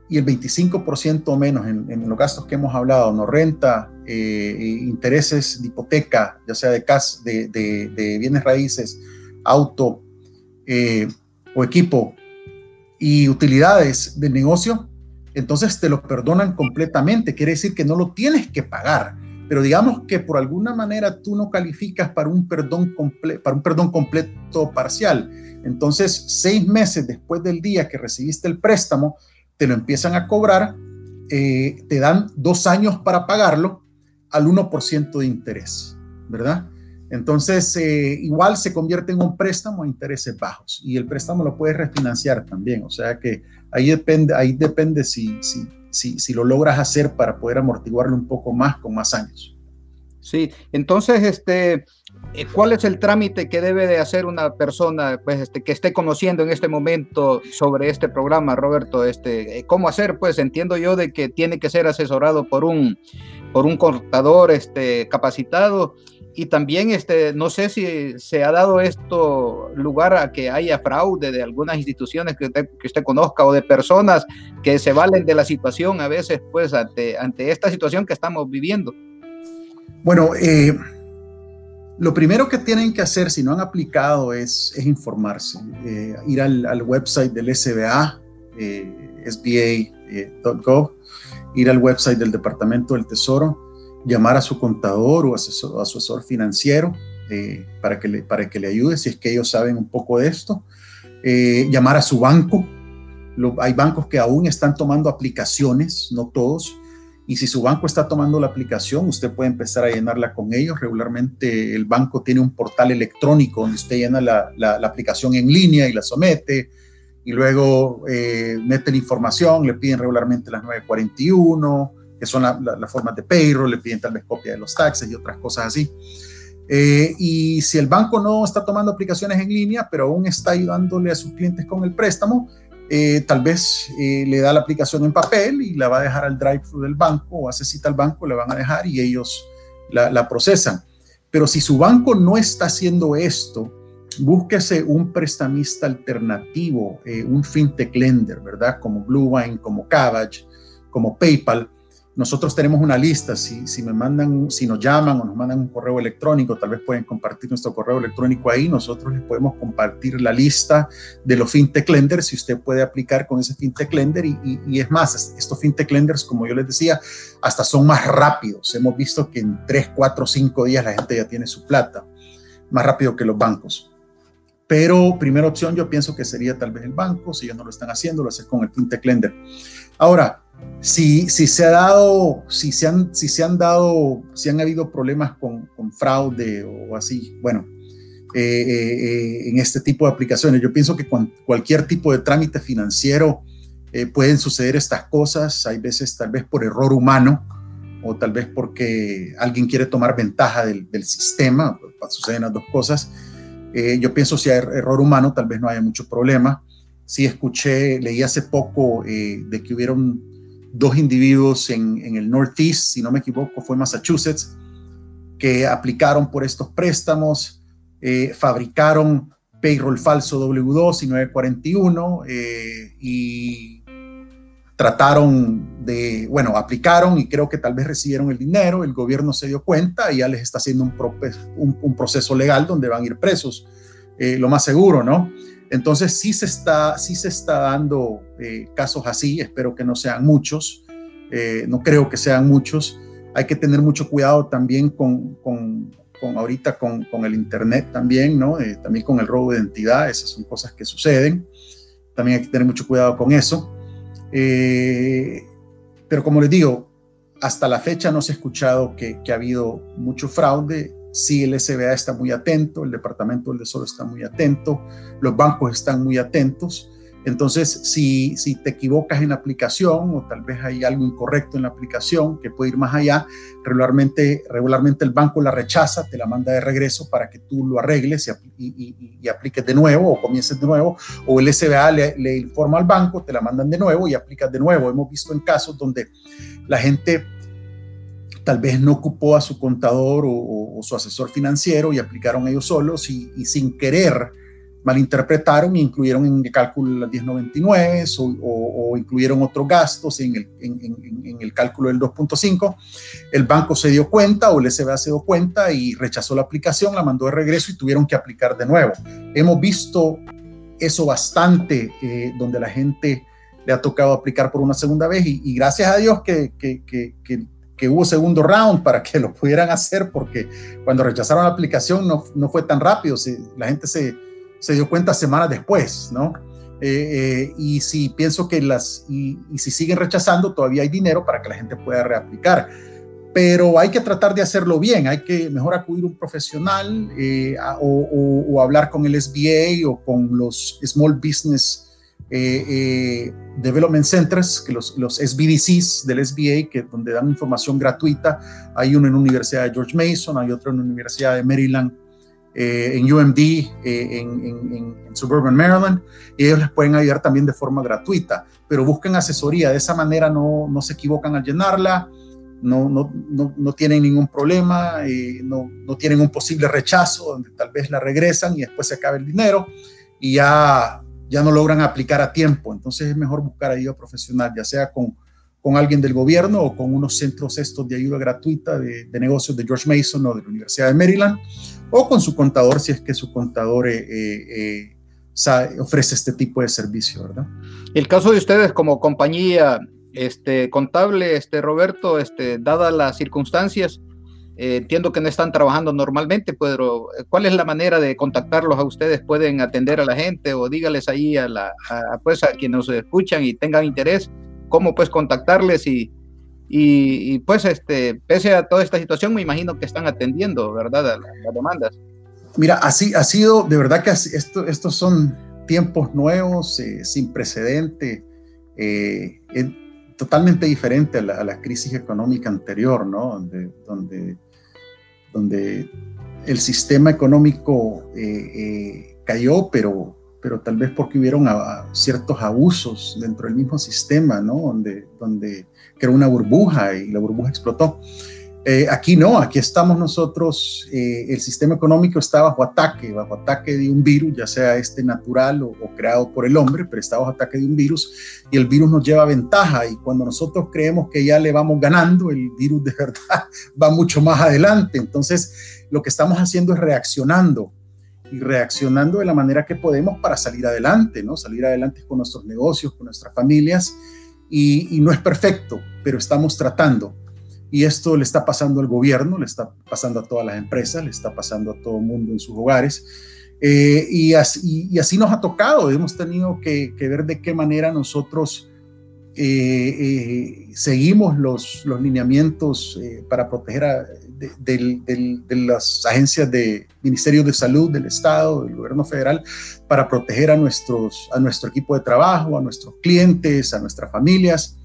y el 25% o menos en, los gastos que hemos hablado, no renta, eh, intereses de hipoteca, ya sea de, cas de, de, bienes raíces, auto eh, o equipo y utilidades del negocio, entonces te lo perdonan completamente. Quiere decir que no lo tienes que pagar. Pero digamos que por alguna manera tú no calificas para un perdón, para un perdón completo o parcial. Entonces, seis meses después del día que recibiste el préstamo, te lo empiezan a cobrar, eh, te dan dos años para pagarlo al 1% de interés, ¿verdad? Entonces, eh, igual se convierte en un préstamo a intereses bajos y el préstamo lo puedes refinanciar también. O sea que ahí depende, ahí depende si, si, si, si lo logras hacer para poder amortiguarlo un poco más con más años. Sí, entonces, este, eh, ¿cuál es el trámite que debe de hacer una persona pues, este, que esté conociendo en este momento sobre este programa, Roberto? Este, eh, ¿Cómo hacer? Pues entiendo yo de que tiene que ser asesorado por un, por un contador este, capacitado y también este, no sé si se ha dado esto lugar a que haya fraude de algunas instituciones que usted, que usted conozca o de personas que se valen de la situación a veces pues ante, ante esta situación que estamos viviendo. Bueno, eh, lo primero que tienen que hacer si no han aplicado es, informarse, eh, ir al, website del SBA, eh, sba.gov, ir al website del Departamento del Tesoro, llamar a su contador o asesor, asesor financiero para, que le, para que le ayude si es que ellos saben un poco de esto, llamar a su banco. hay bancos que aún están tomando aplicaciones, no todos, y si su banco está tomando la aplicación, usted puede empezar a llenarla con ellos. Regularmente el banco tiene un portal electrónico donde usted llena la, la, aplicación en línea y la somete. Y luego eh, mete la información, le piden regularmente las 941, que son las formas de payroll, le piden tal vez copia de los taxes y otras cosas así. Eh, y si el banco no está tomando aplicaciones en línea, pero aún está ayudándole a sus clientes con el préstamo, eh, tal vez eh, le da la aplicación en papel y la va a dejar al drive-thru del banco o hace cita al banco, le van a dejar y ellos la, procesan. Pero si su banco no está haciendo esto, búsquese un prestamista alternativo, eh, un fintech lender, ¿verdad? Como Bluewine, como Cabbage, como PayPal, nosotros tenemos una lista, si, si me mandan, si nos llaman o nos mandan un correo electrónico, tal vez pueden compartir nuestro correo electrónico ahí, nosotros les podemos compartir la lista de los fintech lenders, si usted puede aplicar con ese fintech lender y, y, es más, estos fintech lenders, como yo les decía, hasta son más rápidos, hemos visto que en 3, 4, 5 días la gente ya tiene su plata, más rápido que los bancos. Pero primera opción yo pienso que sería tal vez el banco, si ellos no lo están haciendo, lo hacen con el fintech lender. Ahora, si, si se ha dado, si se han, si se han dado, si han habido problemas con, con fraude o así, bueno, eh, eh, eh, en este tipo de aplicaciones, yo pienso que con cualquier tipo de trámite financiero pueden suceder estas cosas, hay veces tal vez por error humano o tal vez porque alguien quiere tomar ventaja del, del sistema, pues, suceden las dos cosas. yo pienso si hay error humano, tal vez no haya mucho problema. Sí escuché, leí hace poco de que hubieron dos individuos en, en, el Northeast, si no me equivoco, fue Massachusetts, que aplicaron por estos préstamos, eh, fabricaron payroll falso W2 y 941 eh, y trataron de, bueno, aplicaron y creo que tal vez recibieron el dinero, el gobierno se dio cuenta y ya les está haciendo un, proceso legal donde van a ir presos, eh, lo más seguro, ¿no? Entonces sí se está, sí se está dando eh, casos así, espero que no sean muchos, eh, no creo que sean muchos. Hay que tener mucho cuidado también con, con, ahorita con, con, el Internet también, ¿no? Eh, también con el robo de identidad, esas son cosas que suceden. También hay que tener mucho cuidado con eso. pero como les digo, hasta la fecha no se ha escuchado que, que ha habido mucho fraude Sí, el SBA está muy atento, el Departamento del Tesoro está muy atento, los bancos están muy atentos, Entonces, si, te equivocas en la aplicación o tal vez hay algo incorrecto en la aplicación que puede ir más allá, regularmente, el banco la rechaza, te la manda de regreso para que tú lo arregles y, apliques de nuevo o comiences de nuevo, o el SBA le, informa al banco, te la mandan de nuevo y aplicas de nuevo. Hemos visto en casos donde la gente tal vez no ocupó a su contador o, o su asesor financiero y aplicaron ellos solos y sin querer malinterpretaron e incluyeron en el cálculo las 1099 o, o, incluyeron otros gastos en el, en, el cálculo del 2.5. El banco se dio cuenta o el SBA se dio cuenta y rechazó la aplicación, la mandó de regreso y tuvieron que aplicar de nuevo. Hemos visto eso bastante, eh, donde la gente le ha tocado aplicar por una segunda vez y, gracias a Dios que, que, que, que, hubo segundo round para que lo pudieran hacer, porque cuando rechazaron la aplicación no, no fue tan rápido, la gente se se dio cuenta semanas después, ¿no? Eh, eh, y si pienso que las, y, si siguen rechazando, todavía hay dinero para que la gente pueda reaplicar. Pero hay que tratar de hacerlo bien, hay que mejor acudir a un profesional eh, o, hablar con el SBA o con los Small Business Development Centers, que los, los SBDCs del SBA, que donde dan información gratuita. Hay uno en la Universidad de George Mason, hay otro en la Universidad de Maryland eh, en UMD, eh, en, Suburban Maryland, y ellos les pueden ayudar también de forma gratuita, pero busquen asesoría, de esa manera no, no se equivocan al llenarla, no, no, no, no tienen ningún problema, eh, no, no tienen un posible rechazo donde tal vez la regresan y después se acabe el dinero y ya, ya no logran aplicar a tiempo. Entonces es mejor buscar ayuda profesional, ya sea con, con alguien del gobierno o con unos centros estos de ayuda gratuita de, de negocios de George Mason o de la Universidad de Maryland o con su contador si es que su contador eh, eh, eh, ofrece este tipo de servicio, ¿verdad? El caso de ustedes como compañía este, contable, este, Roberto, este, dadas las circunstancias, entiendo que no están trabajando normalmente, pero ¿cuál es la manera de contactarlos a ustedes? ¿Pueden atender a la gente o dígales ahí a, la, pues, a quienes nos escuchan y tengan interés, cómo pues contactarles y, y, pues, este, pese a toda esta situación, me imagino que están atendiendo, ¿verdad?, a las demandas. Mira, así ha sido, de verdad que esto, estos son tiempos nuevos, eh, sin precedente, eh, totalmente diferente a la, crisis económica anterior, ¿no? Donde, donde, donde el sistema económico eh, cayó, pero, pero tal vez porque hubieron ciertos abusos dentro del mismo sistema, ¿no? Donde, donde era una burbuja y la burbuja explotó. Eh, aquí no, aquí estamos nosotros, eh, el sistema económico está bajo ataque, bajo ataque de un virus, ya sea este natural o, creado por el hombre, pero está bajo ataque de un virus y el virus nos lleva ventaja y cuando nosotros creemos que ya le vamos ganando, el virus de verdad va mucho más adelante. Entonces, lo que estamos haciendo es reaccionando y reaccionando de la manera que podemos para salir adelante, ¿no? Salir adelante con nuestros negocios, con nuestras familias y, no es perfecto, pero estamos tratando. Y esto le está pasando al gobierno, le está pasando a todas las empresas, le está pasando a todo el mundo en sus hogares. Eh, y, así, y, así, nos ha tocado, hemos tenido que, ver de qué manera nosotros eh, eh, seguimos los, los lineamientos para proteger a, de, las agencias de Ministerio de Salud del Estado, del gobierno federal, para proteger a, nuestros, a nuestro equipo de trabajo, a nuestros clientes, a nuestras familias,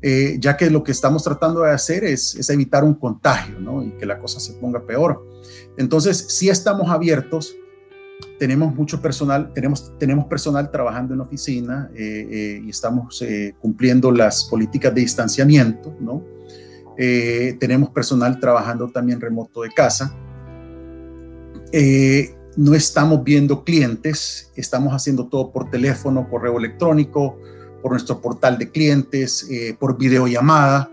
eh, ya que lo que estamos tratando de hacer es, es evitar un contagio ¿no? y que la cosa se ponga peor. Entonces, si estamos abiertos, tenemos mucho personal, tenemos, tenemos personal trabajando en oficina eh, eh, y estamos cumpliendo las políticas de distanciamiento, ¿no? Eh, tenemos personal trabajando también remoto de casa. Eh, no estamos viendo clientes, estamos haciendo todo por teléfono, correo electrónico, por nuestro portal de clientes, eh, por videollamada.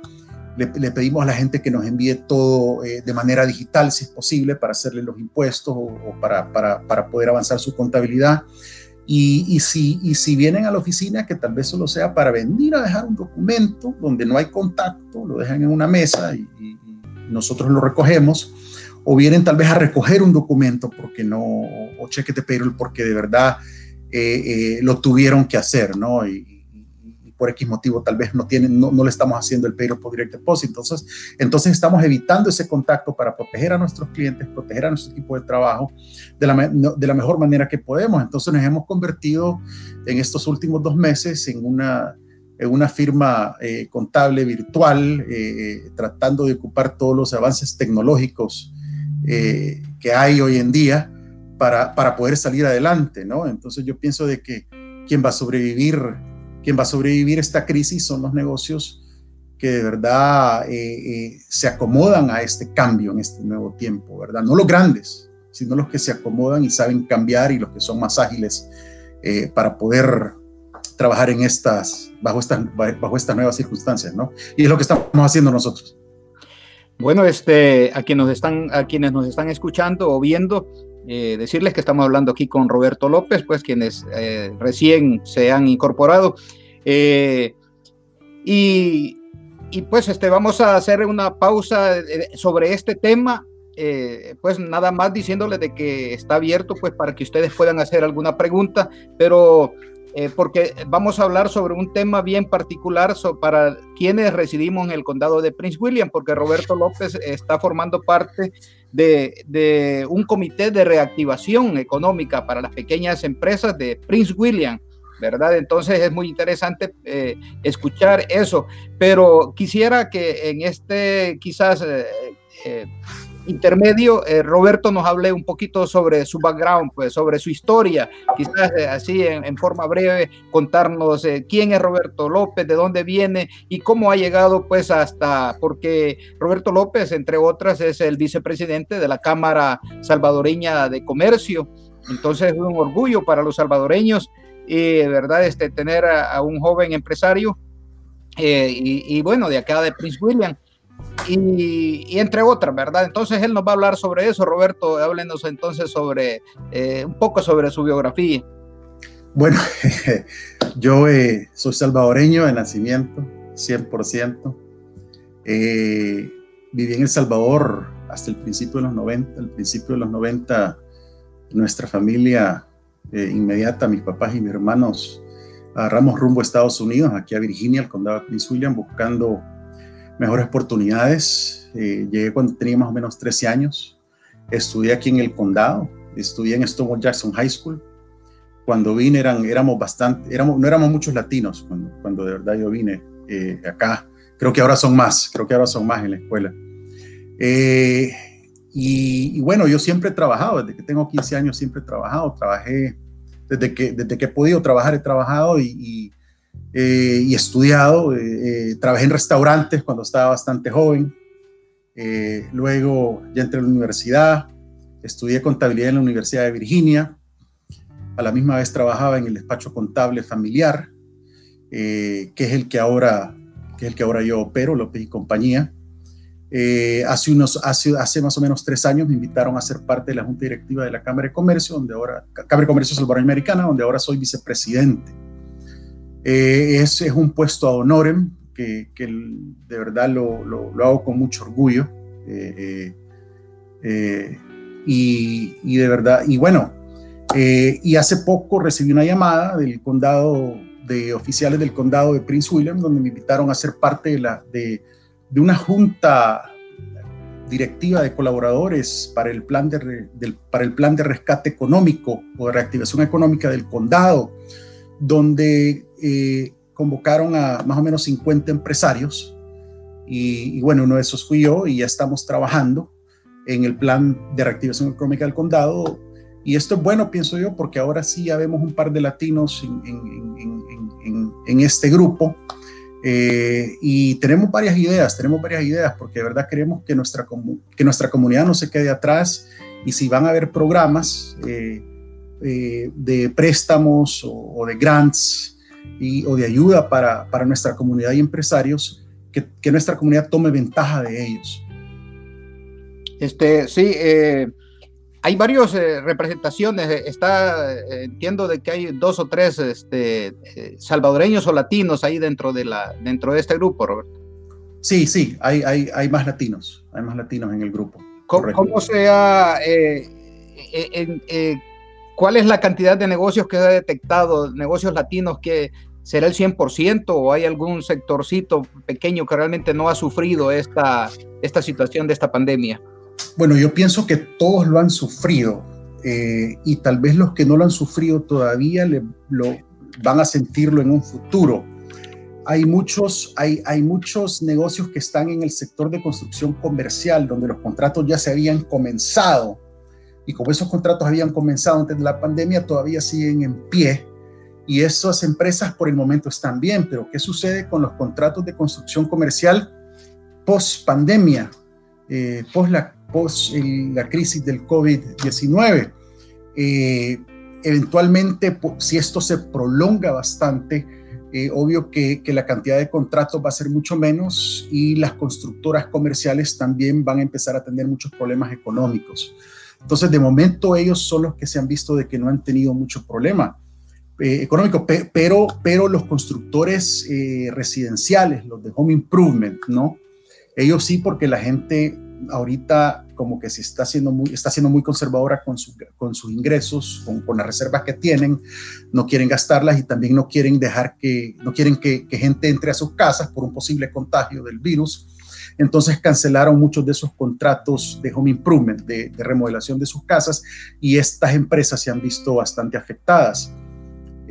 Le, pedimos a la gente que nos envíe todo de manera digital, si es posible, para hacerle los impuestos o, para, para, para poder avanzar su contabilidad. Y, si, vienen a la oficina, que tal vez solo sea para venir a dejar un documento donde no hay contacto, lo dejan en una mesa y, nosotros lo recogemos, o vienen tal vez a recoger un documento porque no, o cheque de payroll porque de verdad eh, eh, lo tuvieron que hacer, ¿no? Y, por X motivo tal vez no tienen, no, le estamos haciendo el payroll por direct deposit. Entonces, entonces estamos evitando ese contacto para proteger a nuestros clientes, proteger a nuestro equipo de trabajo de la, de la mejor manera que podemos. Entonces nos hemos convertido en estos últimos dos meses en una, en una firma eh, contable virtual, eh, tratando de ocupar todos los avances tecnológicos que hay hoy en día para, para poder salir adelante, ¿no? Entonces yo pienso de que quien va a sobrevivir, quien va a sobrevivir esta crisis son los negocios que de verdad eh, eh, se acomodan a este cambio en este nuevo tiempo, ¿verdad? No los grandes, sino los que se acomodan y saben cambiar y los que son más ágiles eh, para poder trabajar en estas, bajo estas, bajo estas nuevas circunstancias, ¿no? Y es lo que estamos haciendo nosotros. Bueno, este, a, nos están, a quienes nos están escuchando o viendo, eh, decirles que estamos hablando aquí con Roberto López, pues quienes eh, recién se han incorporado. Eh, y, pues este, vamos a hacer una pausa sobre este tema. pues nada más diciéndoles de que está abierto pues para que ustedes puedan hacer alguna pregunta, pero porque vamos a hablar sobre un tema bien particular para quienes residimos en el condado de Prince William, porque Roberto López está formando parte de, un comité de reactivación económica para las pequeñas empresas de Prince William. ¿verdad? Entonces es muy interesante eh, escuchar eso, pero quisiera que en este quizás eh, intermedio, eh, Roberto nos hable un poquito sobre su background, pues sobre su historia, quizás eh, así en, forma breve contarnos eh, quién es Roberto López, de dónde viene y cómo ha llegado pues hasta, porque Roberto López, entre otras, es el vicepresidente de la Cámara Salvadoreña de Comercio, entonces es un orgullo para los salvadoreños ¿verdad? Este, tener a, un joven empresario y, y, bueno, de acá de Prince William y, entre otras, ¿verdad? Entonces él nos va a hablar sobre eso. Roberto, háblenos entonces sobre eh, un poco sobre su biografía. Bueno, yo eh, soy salvadoreño de nacimiento, 100%. Eh, viví en El Salvador hasta el principio de los 90. Al principio de los 90, nuestra familia inmediata, mis papás y mis hermanos, agarramos rumbo a Estados Unidos, aquí a Virginia, al condado de Prince William, buscando mejores oportunidades. Eh, llegué cuando tenía más o menos 13 años. Estudié aquí en el condado, estudié en Stonewall Jackson High School. Cuando vine eran, éramos bastante, éramos, no éramos muchos latinos cuando, cuando de verdad yo vine eh, acá. Creo que ahora son más, creo que ahora son más en la escuela. Eh, y, bueno, yo siempre he trabajado, desde que tengo 15 años siempre he trabajado, trabajé, desde que, desde que he podido trabajar he trabajado y eh, y estudiado. Eh, eh, trabajé en restaurantes cuando estaba bastante joven. luego ya entré a la universidad, estudié contabilidad en la Universidad de Virginia. A la misma vez trabajaba en el despacho contable familiar, que es el que ahora que es el que ahora yo opero, López y compañía. hace, unos, hace, hace más o menos tres años me invitaron a ser parte de la Junta Directiva de la Cámara de Comercio, donde ahora, Cámara de Comercio Salvadoreña Americana, donde ahora soy vicepresidente. Eh, es, es, un puesto a honorem que, que de verdad lo, lo, hago con mucho orgullo. Eh, eh, y, y, de verdad, y bueno, y hace poco recibí una llamada del condado, de oficiales del condado de Prince William, donde me invitaron a ser parte de, la, de, de una junta directiva de colaboradores para el, plan de, del, para el plan de rescate económico o de reactivación económica del condado, donde eh, convocaron a más o menos 50 empresarios. Y, bueno, uno de esos fui yo y ya estamos trabajando en el plan de reactivación económica del condado. Y esto es bueno, pienso yo, porque ahora sí ya vemos un par de latinos en, este grupo. Eh, y tenemos varias ideas, tenemos varias ideas, porque de verdad queremos que nuestra, que nuestra comunidad no se quede atrás. Y si van a haber programas eh, de préstamos o, o de grants, y, o de ayuda para, para, nuestra comunidad y empresarios, que, que, nuestra comunidad tome ventaja de ellos. Este, sí, eh, hay varias eh, representaciones. Está, eh, entiendo de que hay dos o tres este, salvadoreños o latinos ahí dentro de, la, dentro de este grupo, Roberto. Sí, sí, hay, hay, hay más latinos, hay más latinos en el grupo. ¿Cómo, cómo sea, en, ¿Cuál es la cantidad de negocios que ha detectado, negocios latinos que, ¿Será el 100% o hay algún sectorcito pequeño que realmente no ha sufrido esta, esta situación de esta pandemia? Bueno, yo pienso que todos lo han sufrido eh, y tal vez los que no lo han sufrido todavía le, lo, van a sentirlo en un futuro. Hay muchos, hay, hay muchos negocios que están en el sector de construcción comercial donde los contratos ya se habían comenzado y como esos contratos habían comenzado antes de la pandemia, todavía siguen en pie y esas empresas por el momento están bien, pero ¿qué sucede con los contratos de construcción comercial post pandemia, eh, post, la, post la crisis del COVID-19? Eh, eventualmente, si esto se prolonga bastante, eh, obvio que, que, la cantidad de contratos va a ser mucho menos y las constructoras comerciales también van a empezar a tener muchos problemas económicos. Entonces, de momento ellos son los que se han visto de que no han tenido mucho problema eh, económico, pero, pero los constructores eh, residenciales, los de home improvement, ¿no? Ellos sí, porque la gente ahorita como que se está siendo muy, está siendo muy conservadora con, con sus ingresos, con, con, las reservas que tienen, no quieren gastarlas y también no quieren dejar que, no quieren que, que gente entre a sus casas por un posible contagio del virus. Entonces cancelaron muchos de esos contratos de home improvement, de, de remodelación de sus casas, y estas empresas se han visto bastante afectadas.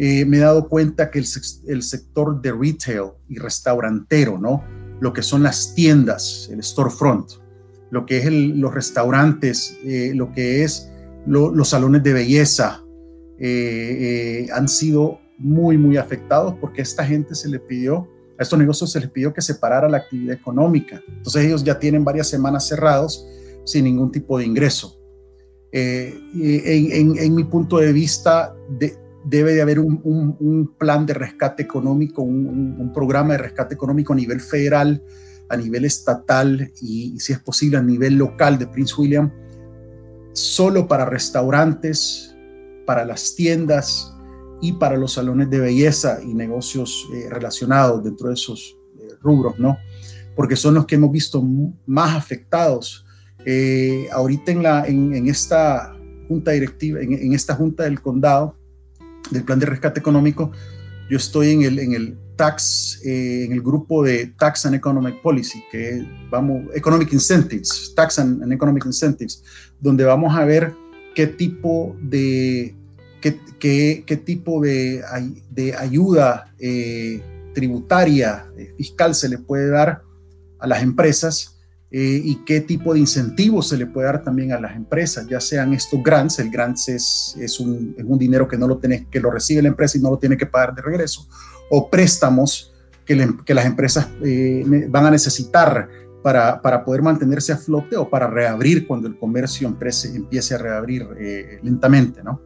Eh, me he dado cuenta que el, sector de retail y restaurantero, ¿no? Lo que son las tiendas, el storefront, lo que es los restaurantes, eh, lo que es los salones de belleza, eh, han sido muy, muy afectados porque a esta gente se le pidió, a estos negocios se les pidió que separara la actividad económica. Entonces ellos ya tienen varias semanas cerrados sin ningún tipo de ingreso. en, en, mi punto de vista, de, debe de haber un, plan de rescate económico, un, programa de rescate económico a nivel federal, a nivel estatal y, si es posible a nivel local de Prince William, solo para restaurantes, para las tiendas y para los salones de belleza y negocios eh, relacionados dentro de esos eh, rubros, ¿no? Porque son los que hemos visto más afectados. Eh, ahorita en, la, en, esta junta directiva, en esta junta del condado, del plan de rescate económico, yo estoy en el, en el tax, eh, en el grupo de Tax and Economic Policy, que vamos, Economic Incentives, Tax and, Economic Incentives, donde vamos a ver qué tipo de, qué, qué, qué tipo de, de ayuda eh, tributaria, eh, fiscal se le puede dar a las empresas eh, y qué tipo de incentivos se le puede dar también a las empresas, ya sean estos grants, el grants es, es, un, es un, dinero que, no lo tiene, que lo recibe la empresa y no lo tiene que pagar de regreso, o préstamos que, que las empresas eh, van a necesitar para, para, poder mantenerse a flote o para reabrir cuando el comercio emprese, empiece a reabrir eh, lentamente, ¿no?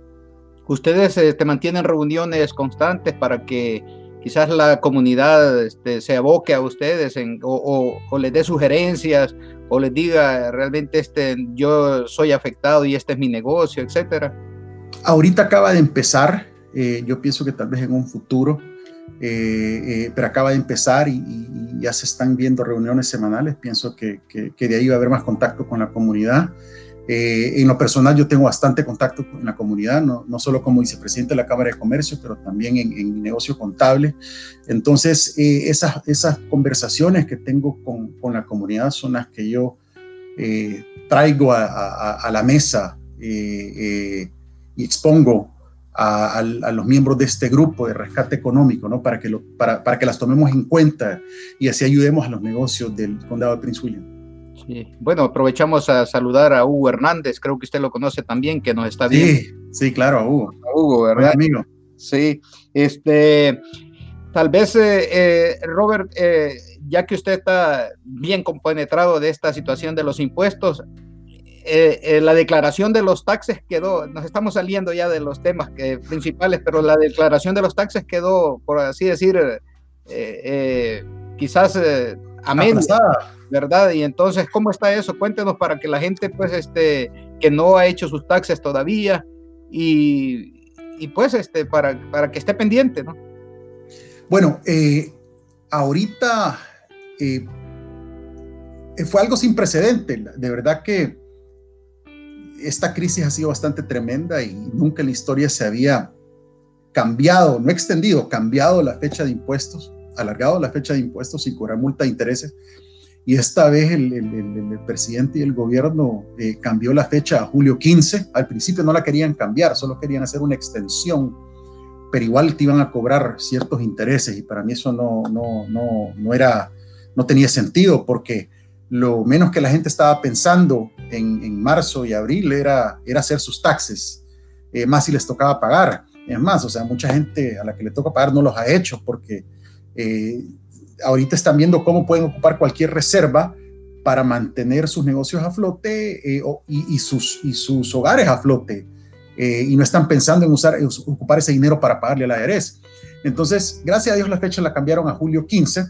Ustedes te mantienen reuniones constantes para que quizás la comunidad este, se aboque a ustedes o, les dé sugerencias o les diga realmente este, yo soy afectado y este es mi negocio, etcétera? Ahorita acaba de empezar, eh, yo pienso que tal vez en un futuro, eh, pero acaba de empezar y, ya se están viendo reuniones semanales, pienso que, que de ahí va a haber más contacto con la comunidad. Eh, en lo personal yo tengo bastante contacto con la comunidad, no, no, solo como vicepresidente de la Cámara de Comercio, pero también en, mi negocio contable. Entonces, eh, esas, esas conversaciones que tengo con, con, la comunidad son las que yo eh, traigo a, a, la mesa y expongo a, a, los miembros de este grupo de rescate económico, ¿no? para, que lo, para, para que las tomemos en cuenta y así ayudemos a los negocios del condado de Prince William. Bueno, aprovechamos a saludar a Hugo Hernández, creo que usted lo conoce también, que nos está viendo. Sí, sí, claro, a Hugo. A Hugo, ¿verdad? amigo. Sí, este, tal vez, eh, eh, Robert, eh, ya que usted está bien compenetrado de esta situación de los impuestos, la declaración de los taxes quedó, nos estamos saliendo ya de los temas que, principales, pero la declaración de los taxes quedó, por así decir, quizás a ¿verdad? Y entonces, ¿cómo está eso? Cuéntenos para que la gente, pues, este, que no ha hecho sus taxes todavía y, y pues, este, para, para que esté pendiente, ¿no? Bueno, eh, ahorita eh, fue algo sin precedente. De verdad que esta crisis ha sido bastante tremenda y nunca en la historia se había cambiado, no extendido, cambiado la fecha de impuestos, alargado la fecha de impuestos sin cobrar multa de intereses. Y esta vez el, presidente y el gobierno eh, cambió la fecha a julio 15. Al principio no la querían cambiar, solo querían hacer una extensión, pero igual te iban a cobrar ciertos intereses y para mí eso no, no, no, no era, no tenía sentido porque lo menos que la gente estaba pensando en, marzo y abril era, era hacer sus taxes, eh, más si les tocaba pagar. Es más, o sea, mucha gente a la que le toca pagar no los ha hecho porque eh, ahorita están viendo cómo pueden ocupar cualquier reserva para mantener sus negocios a flote eh, y, sus, y sus hogares a flote. y no están pensando en usar, ocupar ese dinero para pagarle a la ARS. Entonces, gracias a Dios la fecha la cambiaron a julio 15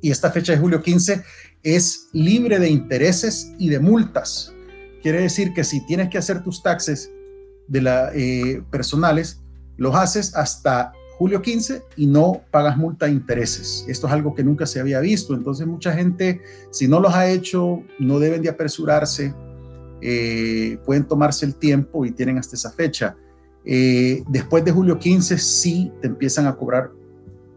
y esta fecha de julio 15 es libre de intereses y de multas. Quiere decir que si tienes que hacer tus taxes de la, eh, personales, los haces hasta julio 15 y no pagas multa de intereses. Esto es algo que nunca se había visto. Entonces mucha gente, si no los ha hecho, no deben de apresurarse, eh, pueden tomarse el tiempo y tienen hasta esa fecha. Eh, después de julio 15 sí te empiezan a cobrar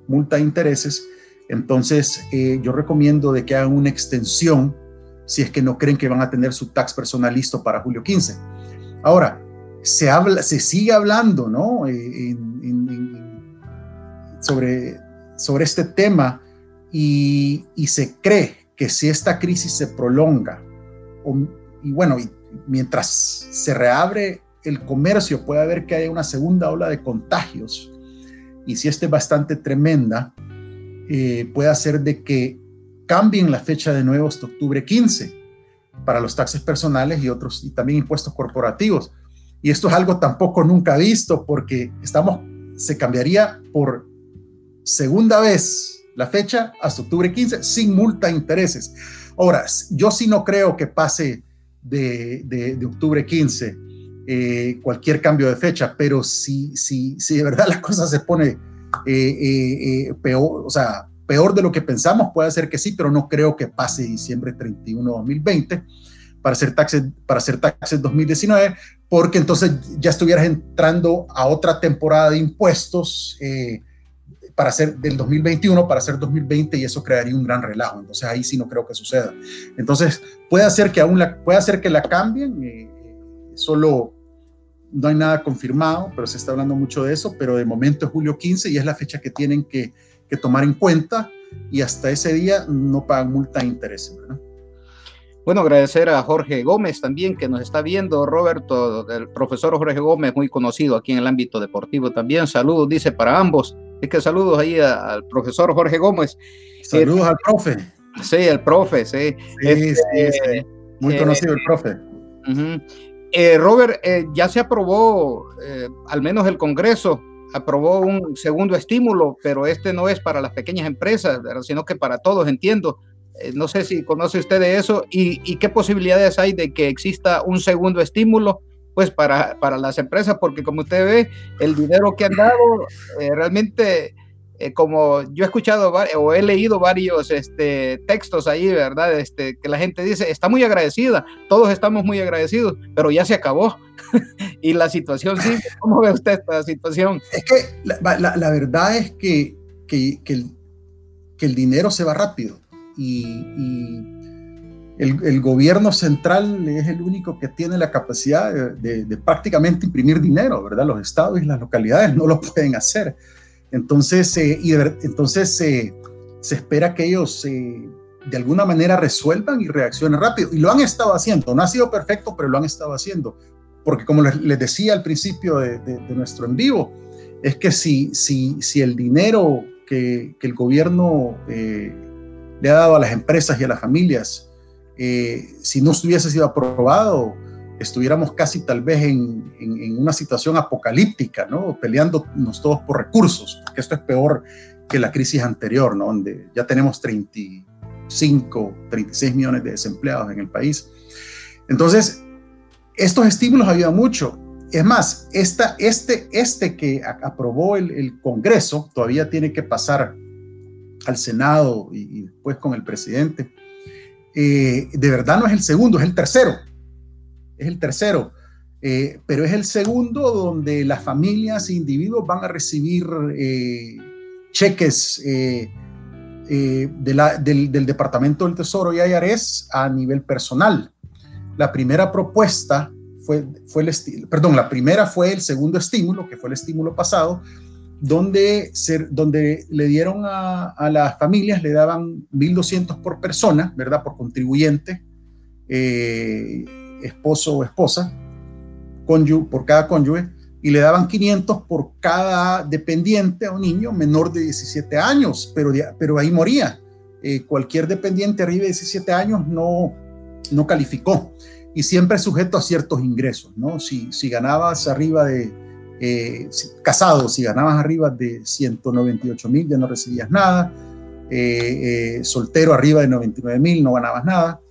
multa de intereses entonces, eh, yo recomiendo de que hagan una extensión si es que no creen que van a tener su tax personal listo para julio 15. Ahora, se, habla, se sigue hablando ¿no? Eh, sobre, sobre este tema y, se cree que si esta crisis se prolonga, y bueno, y mientras se reabre el comercio, puede haber que haya una segunda ola de contagios. Y si esta es bastante tremenda, eh, puede hacer de que cambien la fecha de nuevo hasta octubre 15 para los taxes personales y otros, y también impuestos corporativos. Y esto es algo tampoco nunca visto porque estamos, se cambiaría por segunda vez la fecha hasta octubre 15 sin multa de intereses. Ahora, yo sí no creo que pase de, de, octubre 15 eh, cualquier cambio de fecha, pero si, si, si de verdad la cosa se pone eh, eh, eh, peor, o sea, peor de lo que pensamos, puede ser que sí, pero no creo que pase diciembre 31 2020 para hacer taxes, para hacer taxes 2019, porque entonces ya estuvieras entrando a otra temporada de impuestos para hacer del 2021 para hacer 2020 y eso crearía un gran relajo. Entonces ahí sí no creo que suceda. Entonces puede hacer que aún la, puede hacer que la cambien, solo no hay nada confirmado, pero se está hablando mucho de eso, pero de momento es julio 15 y es la fecha que tienen que, tomar en cuenta y hasta ese día no pagan multa de interés. Bueno, agradecer a Jorge Gómez también que nos está viendo, Roberto, el profesor Jorge Gómez, muy conocido aquí en el ámbito deportivo también. Saludos, dice para ambos. Es que saludos ahí al profesor Jorge Gómez. Saludos al profe. Sí, el profe, sí. sí, este, Muy conocido el profe. Eh, Robert, eh, ya se aprobó, eh, al menos el Congreso aprobó un segundo estímulo, pero este no es para las pequeñas empresas, sino que para todos, entiendo. no sé si conoce usted de eso y, qué posibilidades hay de que exista un segundo estímulo pues para, para las empresas, porque como usted ve, el dinero que han dado realmente eh, como yo he escuchado o he leído varios este, textos ahí, ¿verdad? Este, que la gente dice, está muy agradecida, todos estamos muy agradecidos, pero ya se acabó. y la situación sí, ¿cómo ve usted esta situación? Es que la, la, verdad es que, que, que, el, dinero se va rápido y el, gobierno central es el único que tiene la capacidad de, prácticamente imprimir dinero, ¿verdad? Los estados y las localidades no lo pueden hacer. Entonces, eh, y entonces eh, se espera que ellos eh, de alguna manera resuelvan y reaccionen rápido. Y lo han estado haciendo. No ha sido perfecto, pero lo han estado haciendo. Porque como les, decía al principio de, nuestro en vivo, es que si, si, si el dinero que, que el gobierno le ha dado a las empresas y a las familias, si no estuviese sido aprobado, estuviéramos casi tal vez en, una situación apocalíptica, ¿no? Peleándonos todos por recursos, porque esto es peor que la crisis anterior, ¿no? Donde ya tenemos 35, 36 millones de desempleados en el país. Entonces, estos estímulos ayudan mucho. Es más, este, este que aprobó el, Congreso todavía tiene que pasar al Senado y, después con el presidente. Eh, de verdad no es el segundo, es el tercero es el tercero. eh, pero es el segundo donde las familias e individuos van a recibir eh, cheques del, Departamento del Tesoro y IRS a nivel personal. La primera propuesta fue, fue el perdón, la primera fue el segundo estímulo, que fue el estímulo pasado, donde, donde le dieron a, a las familias, le daban 1.200 por persona, ¿verdad? Por contribuyente, esposo o esposa, por cada cónyuge y le daban 500 por cada dependiente o niño menor de 17 años, pero, pero ahí moría. Eh, cualquier dependiente arriba de 17 años no, no calificó y siempre sujeto a ciertos ingresos, ¿no? Si, si ganabas arriba de, eh, casado, si ganabas arriba de 198 mil ya no recibías nada, eh, soltero arriba de 99 mil no ganabas nada,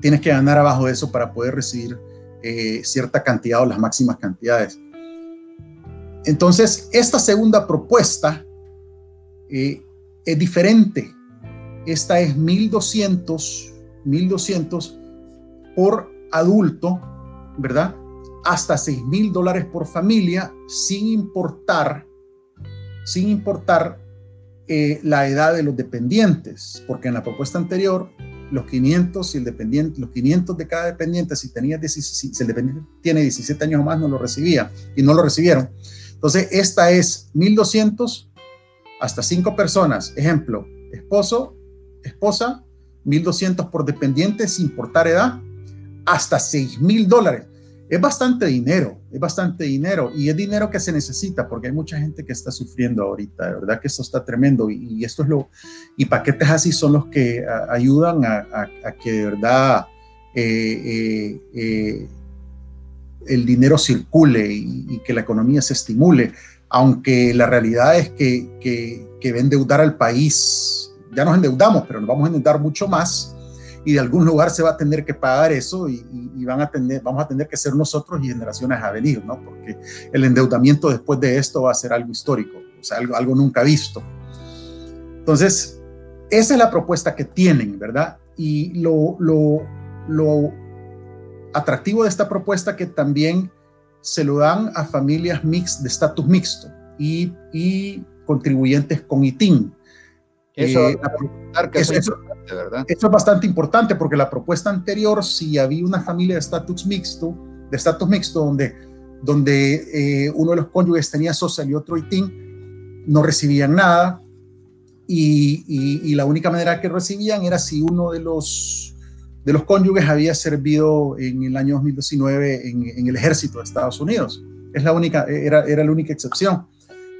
tienes que ganar abajo de eso para poder recibir eh, cierta cantidad o las máximas cantidades. Entonces, esta segunda propuesta eh, es diferente. Esta es 1200, 1200 por adulto, ¿verdad? Hasta 6 mil dólares por familia, sin importar, sin importar eh, la edad de los dependientes, porque en la propuesta anterior los 500 y el dependiente, los 500 de cada dependiente, si, tenía si el dependiente tiene 17 años o más, no lo recibía y no lo recibieron. Entonces, esta es 1200 hasta 5 personas. Ejemplo, esposo, esposa, 1200 por dependiente sin importar edad, hasta 6000 dólares es bastante dinero, es bastante dinero y es dinero que se necesita porque hay mucha gente que está sufriendo ahorita, de verdad que esto está tremendo y, esto es lo, y paquetes así son los que ayudan a, que de verdad eh, eh, eh, el dinero circule y, que la economía se estimule, aunque la realidad es que, que, que endeudar al país, ya nos endeudamos, pero nos vamos a endeudar mucho más y de algún lugar se va a tener que pagar eso y, van a tener, vamos a tener que ser nosotros y generaciones a venir, ¿no? Porque el endeudamiento después de esto va a ser algo histórico, o sea, algo, algo nunca visto. Entonces, esa es la propuesta que tienen, ¿verdad? Y lo, lo, lo atractivo de esta propuesta que también se lo dan a familias mix, de estatus mixto y, y contribuyentes con ITIN. Eso, eh, eso, esto es bastante importante porque la propuesta anterior, si había una familia de estatus mixto, de estatus mixto donde, donde eh, uno de los cónyuges tenía social y otro ITIN, no recibían nada y, la única manera que recibían era si uno de los, de los cónyuges había servido en el año 2019 en, el ejército de Estados Unidos. Es la única, era, era la única excepción.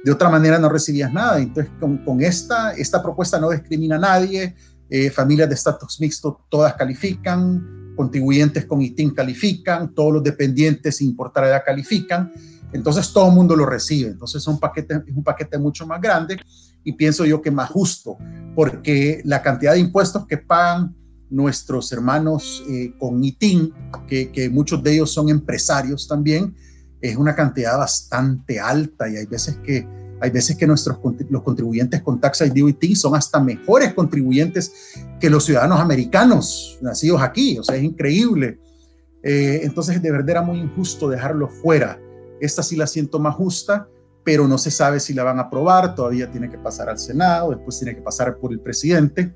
De otra manera no recibías nada. Entonces, con, con esta, esta propuesta no discrimina a nadie, eh, familias de estatus mixto todas califican, contribuyentes con ITIN califican, todos los dependientes sin importar califican, entonces todo el mundo lo recibe, entonces son paquetes, es un paquete mucho más grande y pienso yo que más justo, porque la cantidad de impuestos que pagan nuestros hermanos eh, con ITIN, que, que muchos de ellos son empresarios también, es una cantidad bastante alta y hay veces que hay veces que nuestros los contribuyentes con Tax ID son hasta mejores contribuyentes que los ciudadanos americanos nacidos aquí. O sea, es increíble. Eh, entonces, de verdad era muy injusto dejarlo fuera. Esta sí la siento más justa, pero no se sabe si la van a aprobar. Todavía tiene que pasar al Senado, después tiene que pasar por el presidente.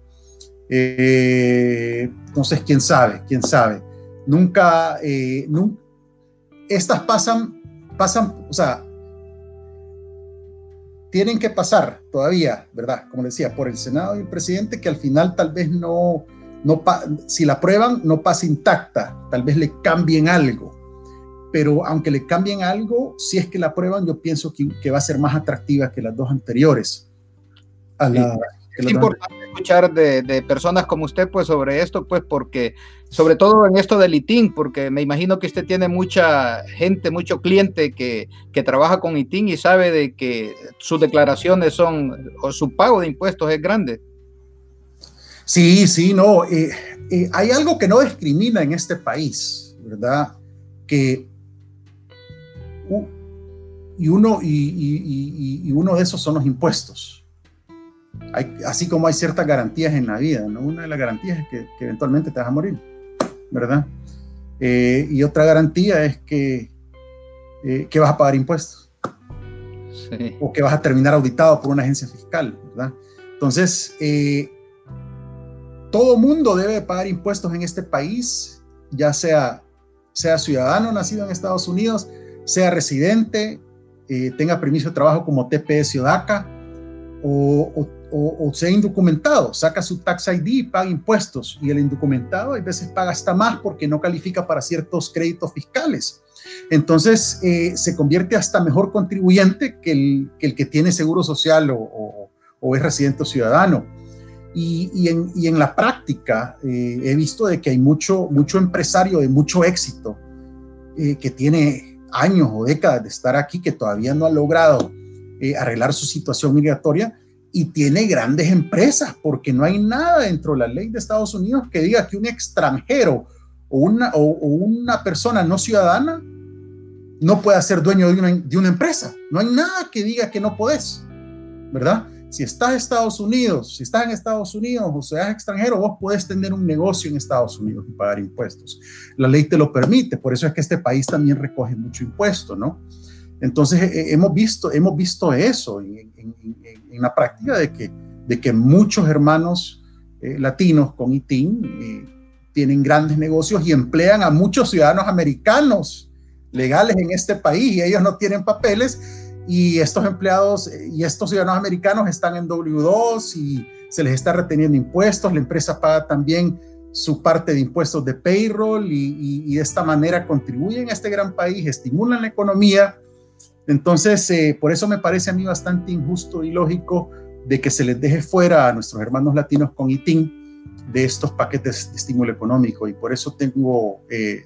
Eh, entonces, quién sabe, quién sabe. Nunca, eh, nunca, estas pasan, pasan, o sea, tienen que pasar todavía, ¿verdad? Como decía, por el Senado y el presidente, que al final tal vez no, no si la aprueban, no pasa intacta, tal vez le cambien algo. Pero aunque le cambien algo, si es que la aprueban, yo pienso que, que va a ser más atractiva que las dos anteriores. A la, es importante escuchar de, personas como usted, pues, sobre esto, pues, porque, sobre todo en esto del ITIN, porque me imagino que usted tiene mucha gente, mucho cliente que, que trabaja con ITIN y sabe de que sus declaraciones son, o su pago de impuestos es grande. Sí, sí, no. Eh, eh, hay algo que no discrimina en este país, ¿verdad? Que y uno, y, y, uno de esos son los impuestos así como hay ciertas garantías en la vida, ¿no? Una de las garantías es que, eventualmente te vas a morir, ¿verdad? Eh, y otra garantía es que, eh, que vas a pagar impuestos. O que vas a terminar auditado por una agencia fiscal, ¿verdad? Entonces, eh, todo mundo debe pagar impuestos en este país, ya sea, sea ciudadano nacido en Estados Unidos, sea residente, tenga permiso de trabajo como TPS o DACA, o, o, sea indocumentado, saca su tax ID y paga impuestos. Y el indocumentado a veces paga hasta más porque no califica para ciertos créditos fiscales. Entonces eh, se convierte hasta mejor contribuyente que el que, tiene seguro social o, es residente o ciudadano. Y, en, la práctica eh, he visto de que hay mucho, mucho empresario de mucho éxito eh, que tiene años o décadas de estar aquí que todavía no ha logrado arreglar su situación migratoria y tiene grandes empresas, porque no hay nada dentro de la ley de Estados Unidos que diga que un extranjero o una, o, una persona no ciudadana no pueda ser dueño de una, de una empresa. No hay nada que diga que no podés, ¿verdad? Si estás en Estados Unidos, si estás en Estados Unidos o seas extranjero, vos podés tener un negocio en Estados Unidos y pagar impuestos. La ley te lo permite, por eso es que este país también recoge mucho impuesto, ¿no? Entonces eh, eh, hemos visto, hemos visto eso en, la práctica de que, de que muchos hermanos eh, latinos con ITIN tienen grandes negocios y emplean a muchos ciudadanos americanos legales en este país y ellos no tienen papeles y estos empleados y estos ciudadanos americanos están en W2 y se les está reteniendo impuestos, la empresa paga también su parte de impuestos de payroll y, y de esta manera contribuyen a este gran país, estimulan la economía entonces, eh, por eso me parece a mí bastante injusto y lógico de que se les deje fuera a nuestros hermanos latinos con ITIN de estos paquetes de estímulo económico y por eso tengo eh,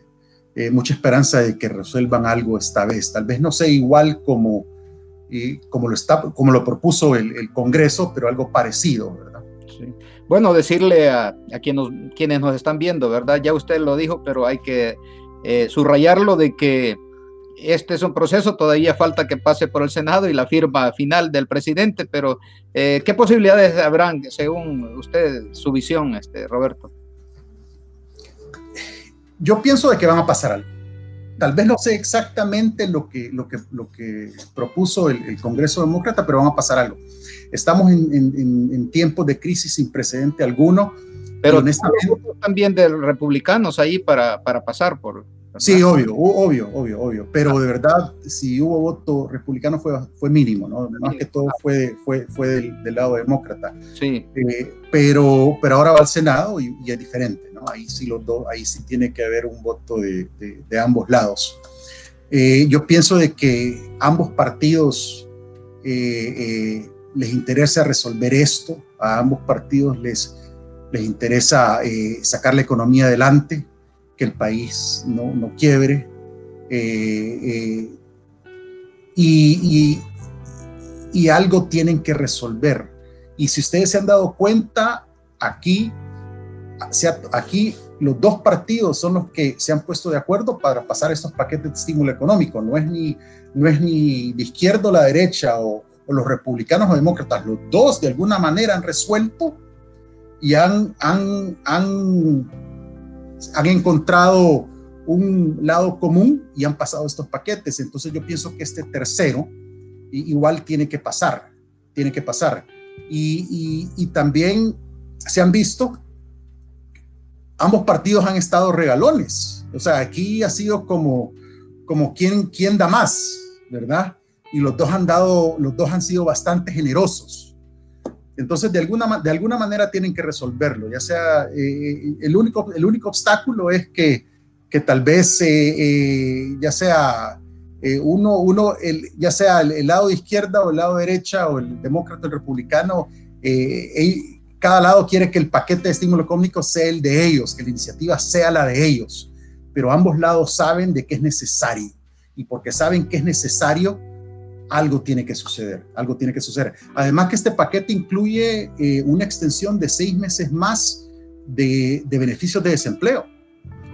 eh, mucha esperanza de que resuelvan algo esta vez. Tal vez no sea igual como, como, lo, propuso el, Congreso, pero algo parecido, ¿verdad? Bueno, decirle a, quienes nos están viendo, ¿verdad? Ya usted lo dijo, pero hay que subrayarlo de que este es un proceso, todavía falta que pase por el Senado y la firma final del presidente, pero eh, ¿qué posibilidades habrán según usted, su visión, este, Roberto? Yo pienso de que van a pasar algo. Tal vez no sé exactamente lo que, lo que, lo que propuso el, Congreso Demócrata, pero van a pasar algo. Estamos en, tiempos de crisis sin precedente alguno. Pero honestamente, también de republicanos ahí para, para pasar por, Sí, obvio, obvio, obvio, obvio. Pero de verdad, si hubo voto republicano fue, fue mínimo, ¿no? Más que todo fue, fue, fue del, lado demócrata. Sí. Eh, pero, pero ahora va al Senado y, es diferente, ¿no? Ahí sí los dos, ahí sí tiene que haber un voto de, de, ambos lados. Eh, yo pienso de que ambos partidos eh, les interesa resolver esto, a ambos partidos les, les interesa sacar la economía adelante, que el país no, no quiebre. Eh, eh, y, y, algo tienen que resolver. Y si ustedes se han dado cuenta, aquí, aquí los dos partidos son los que se han puesto de acuerdo para pasar estos paquetes de estímulo económico. No es ni, no es ni de izquierda o la derecha o, o los republicanos o demócratas. Los dos de alguna manera han resuelto y han, han, han han encontrado un lado común y han pasado estos paquetes. Entonces yo pienso que este tercero igual tiene que pasar, tiene que pasar. Y, también se han visto, ambos partidos han estado regalones. O sea, aquí ha sido como, como quién, quién da más, ¿verdad? Y los dos han dado, los dos han sido bastante generosos. Entonces, de alguna, de alguna manera tienen que resolverlo, ya sea, eh, eh, el, único, el único obstáculo es que, que tal vez, eh, ya sea uno, uno el, ya sea el, lado de izquierda o el lado de derecha o el demócrata o el republicano, cada lado quiere que el paquete de estímulo económico sea el de ellos, que la iniciativa sea la de ellos, pero ambos lados saben de que es necesario y porque saben que es necesario, algo tiene que suceder, algo tiene que suceder. Además que este paquete incluye eh, una extensión de seis meses más de, beneficios de desempleo.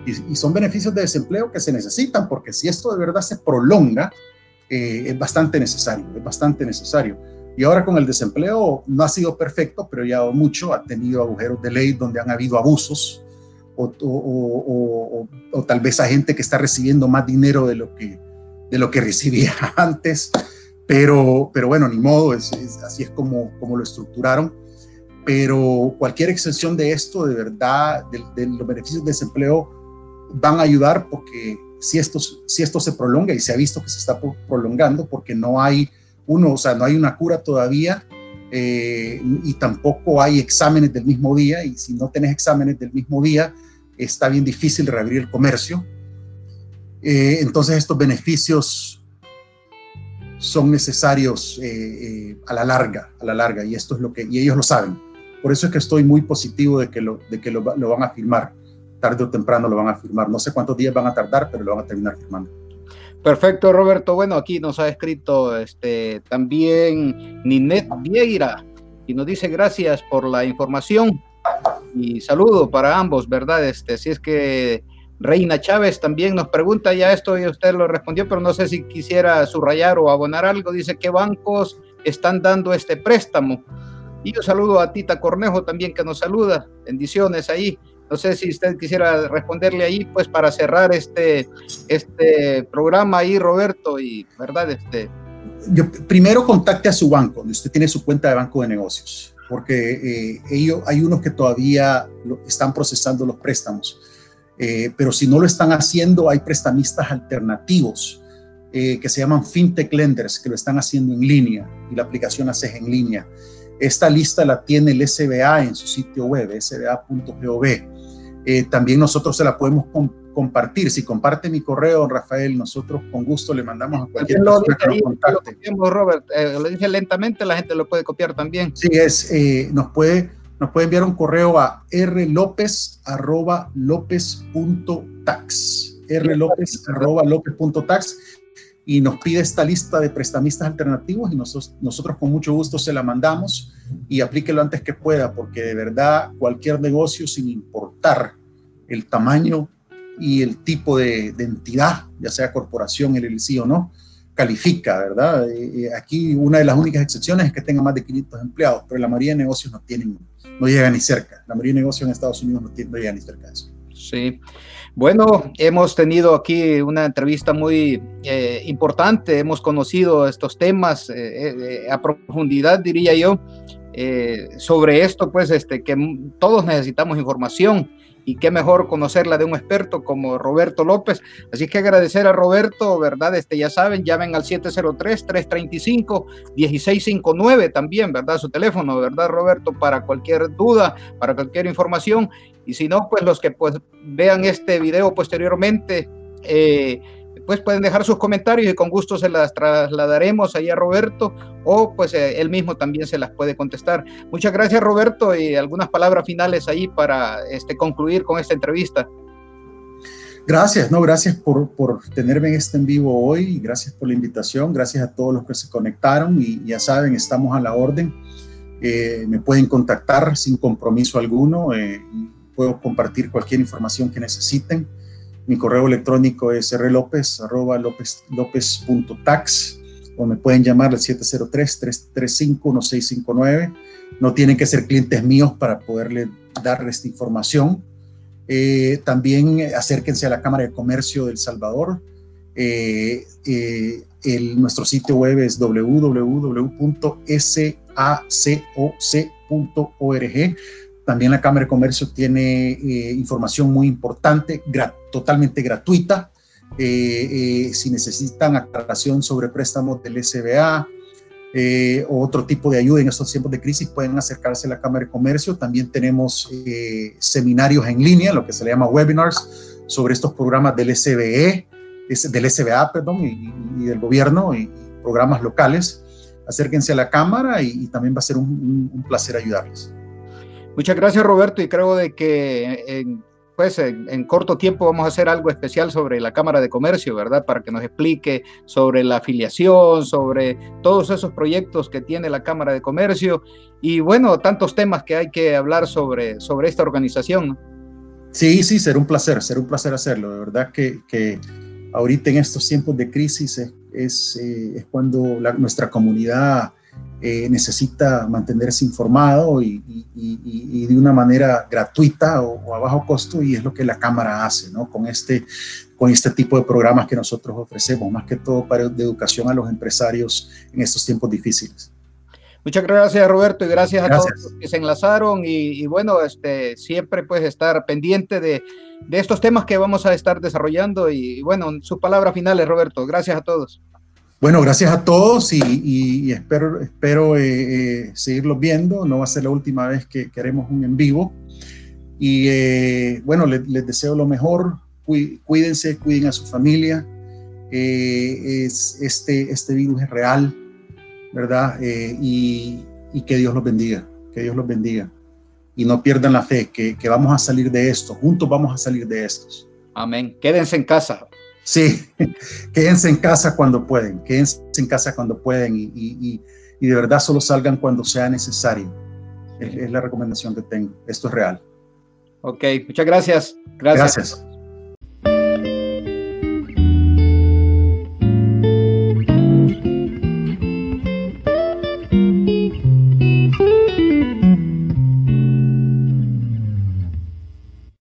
Y, son beneficios de desempleo que se necesitan, porque si esto de verdad se prolonga, eh, es bastante necesario, es bastante necesario. Y ahora con el desempleo no ha sido perfecto, pero ya mucho, ha tenido agujeros de ley donde han habido abusos, o, tal vez a gente que está recibiendo más dinero de lo que, de lo que recibía antes, pero, pero bueno, ni modo, es, así es como, como lo estructuraron. Pero cualquier extensión de esto, de verdad, de, los beneficios de desempleo, van a ayudar porque si esto, si esto se prolonga y se ha visto que se está prolongando porque no hay uno, o sea, no hay una cura todavía eh, y tampoco hay exámenes del mismo día y si no tenés exámenes del mismo día, está bien difícil reabrir el comercio. Eh, entonces estos beneficios son necesarios eh, a la larga, a la larga, y esto es lo que, y ellos lo saben. Por eso es que estoy muy positivo de que lo, de que lo, lo van a firmar, tarde o temprano lo van a firmar. No sé cuántos días van a tardar, pero lo van a terminar firmando. Perfecto, Roberto. Bueno, aquí nos ha escrito este, también Ninet Vieira y nos dice gracias por la información y saludo para ambos, ¿verdad? Este, así es que Reina Chávez también nos pregunta ya esto y usted lo respondió, pero no sé si quisiera subrayar o abonar algo. Dice qué bancos están dando este préstamo. Y yo saludo a Tita Cornejo también que nos saluda. Bendiciones ahí. No sé si usted quisiera responderle ahí, pues para cerrar este, este programa ahí, Roberto, y verdad, este. Primero contacte a su banco, donde usted tiene su cuenta de banco de negocios, porque eh, ellos, hay unos que todavía están procesando los préstamos, eh, pero si no lo están haciendo, hay prestamistas alternativos eh, que se llaman fintech lenders, que lo están haciendo en línea y la aplicación hace en línea. Esta lista la tiene el SBA en su sitio web, sba.gov. Eh, también nosotros se la podemos compartir. Si comparte mi correo, Rafael, nosotros con gusto le mandamos a cualquier persona que nos contacte. Lo, Robert, eh, lo dije lentamente, la gente lo puede copiar también. Sí, es, eh, nos, puede, nos puede enviar un correo a rlopez.lopez.tax rlopez.lopez.tax y nos pide esta lista de prestamistas alternativos y nosotros, con mucho gusto se la mandamos y aplíquelo antes que pueda, porque de verdad cualquier negocio sin importar el tamaño y el tipo de, entidad, ya sea corporación, LLC o no, califica, ¿verdad? Aquí una de las únicas excepciones es que tenga más de 500 empleados, pero la mayoría de negocios no tienen, no llega ni cerca. La mayoría de negocios en Estados Unidos no, tiene, ni cerca de eso. Sí. Bueno, hemos tenido aquí una entrevista muy eh, importante, hemos conocido estos temas eh, eh, a profundidad, diría yo, sobre esto, pues, este, que todos necesitamos información y qué mejor conocerla de un experto como Roberto López. Así que agradecer a Roberto, ¿verdad? Este, ya saben, llamen al 703-335-1659 también, ¿verdad? Su teléfono, ¿verdad, Roberto? Para cualquier duda, para cualquier información. Y si no, pues los que pues, vean este video posteriormente, eh, pues pueden dejar sus comentarios y con gusto se las trasladaremos ahí a Roberto o pues eh, él mismo también se las puede contestar. Muchas gracias Roberto y algunas palabras finales ahí para este, concluir con esta entrevista. Gracias, no, gracias por, por tenerme en este en vivo hoy, gracias por la invitación, gracias a todos los que se conectaron y ya saben, estamos a la orden. Eh, me pueden contactar sin compromiso alguno, eh, puedo compartir cualquier información que necesiten. Mi correo electrónico es rlopez.lopez.tax o me pueden llamar al 703-335-1659. No tienen que ser clientes míos para poderle dar esta información. Eh, también acérquense a la Cámara de Comercio del Salvador. Eh, eh, nuestro sitio web es www.sacoc.org. También la Cámara de Comercio tiene eh, información muy importante, totalmente gratuita. Eh, eh, si necesitan aclaración sobre préstamos del SBA o otro tipo de ayuda en estos tiempos de crisis, pueden acercarse a la Cámara de Comercio. También tenemos seminarios en línea, lo que se le llama webinars, sobre estos programas del SBE, del SBA, perdón, y, del gobierno y programas locales. Acérquense a la Cámara y, también va a ser un placer ayudarles. Muchas gracias Roberto y creo de que en, pues en, corto tiempo vamos a hacer algo especial sobre la Cámara de Comercio, ¿verdad? Para que nos explique sobre la afiliación, sobre todos esos proyectos que tiene la Cámara de Comercio y bueno, tantos temas que hay que hablar sobre, sobre esta organización. Sí, sí, será un placer, será un placer hacerlo. De verdad que, que ahorita en estos tiempos de crisis es, es, eh, cuando nuestra comunidad eh, necesita mantenerse informado y, de una manera gratuita o, a bajo costo y es lo que la Cámara hace, ¿no? Con este, con este tipo de programas que nosotros ofrecemos, más que todo para de educación a los empresarios en estos tiempos difíciles. Muchas gracias Roberto y gracias, a todos los que se enlazaron y, bueno, este, siempre pues estar pendiente de, de, estos temas que vamos a estar desarrollando y, bueno, sus palabras finales Roberto, gracias a todos. Bueno, gracias a todos y, espero, espero eh, eh, seguirlos viendo. No va a ser la última vez que, queremos un en vivo. Y eh, bueno, les, deseo lo mejor. Cuídense, cuiden a su familia. es, este, este virus es real, ¿verdad? Y, que Dios los bendiga, que Dios los bendiga. Y no pierdan la fe, que, que vamos a salir de esto. Juntos vamos a salir de estos. Amén. Quédense en casa. Sí, quédense en casa cuando pueden, quédense en casa cuando pueden y, de verdad solo salgan cuando sea necesario. Es, la recomendación que tengo. Esto es real. Ok, muchas gracias. Gracias. gracias.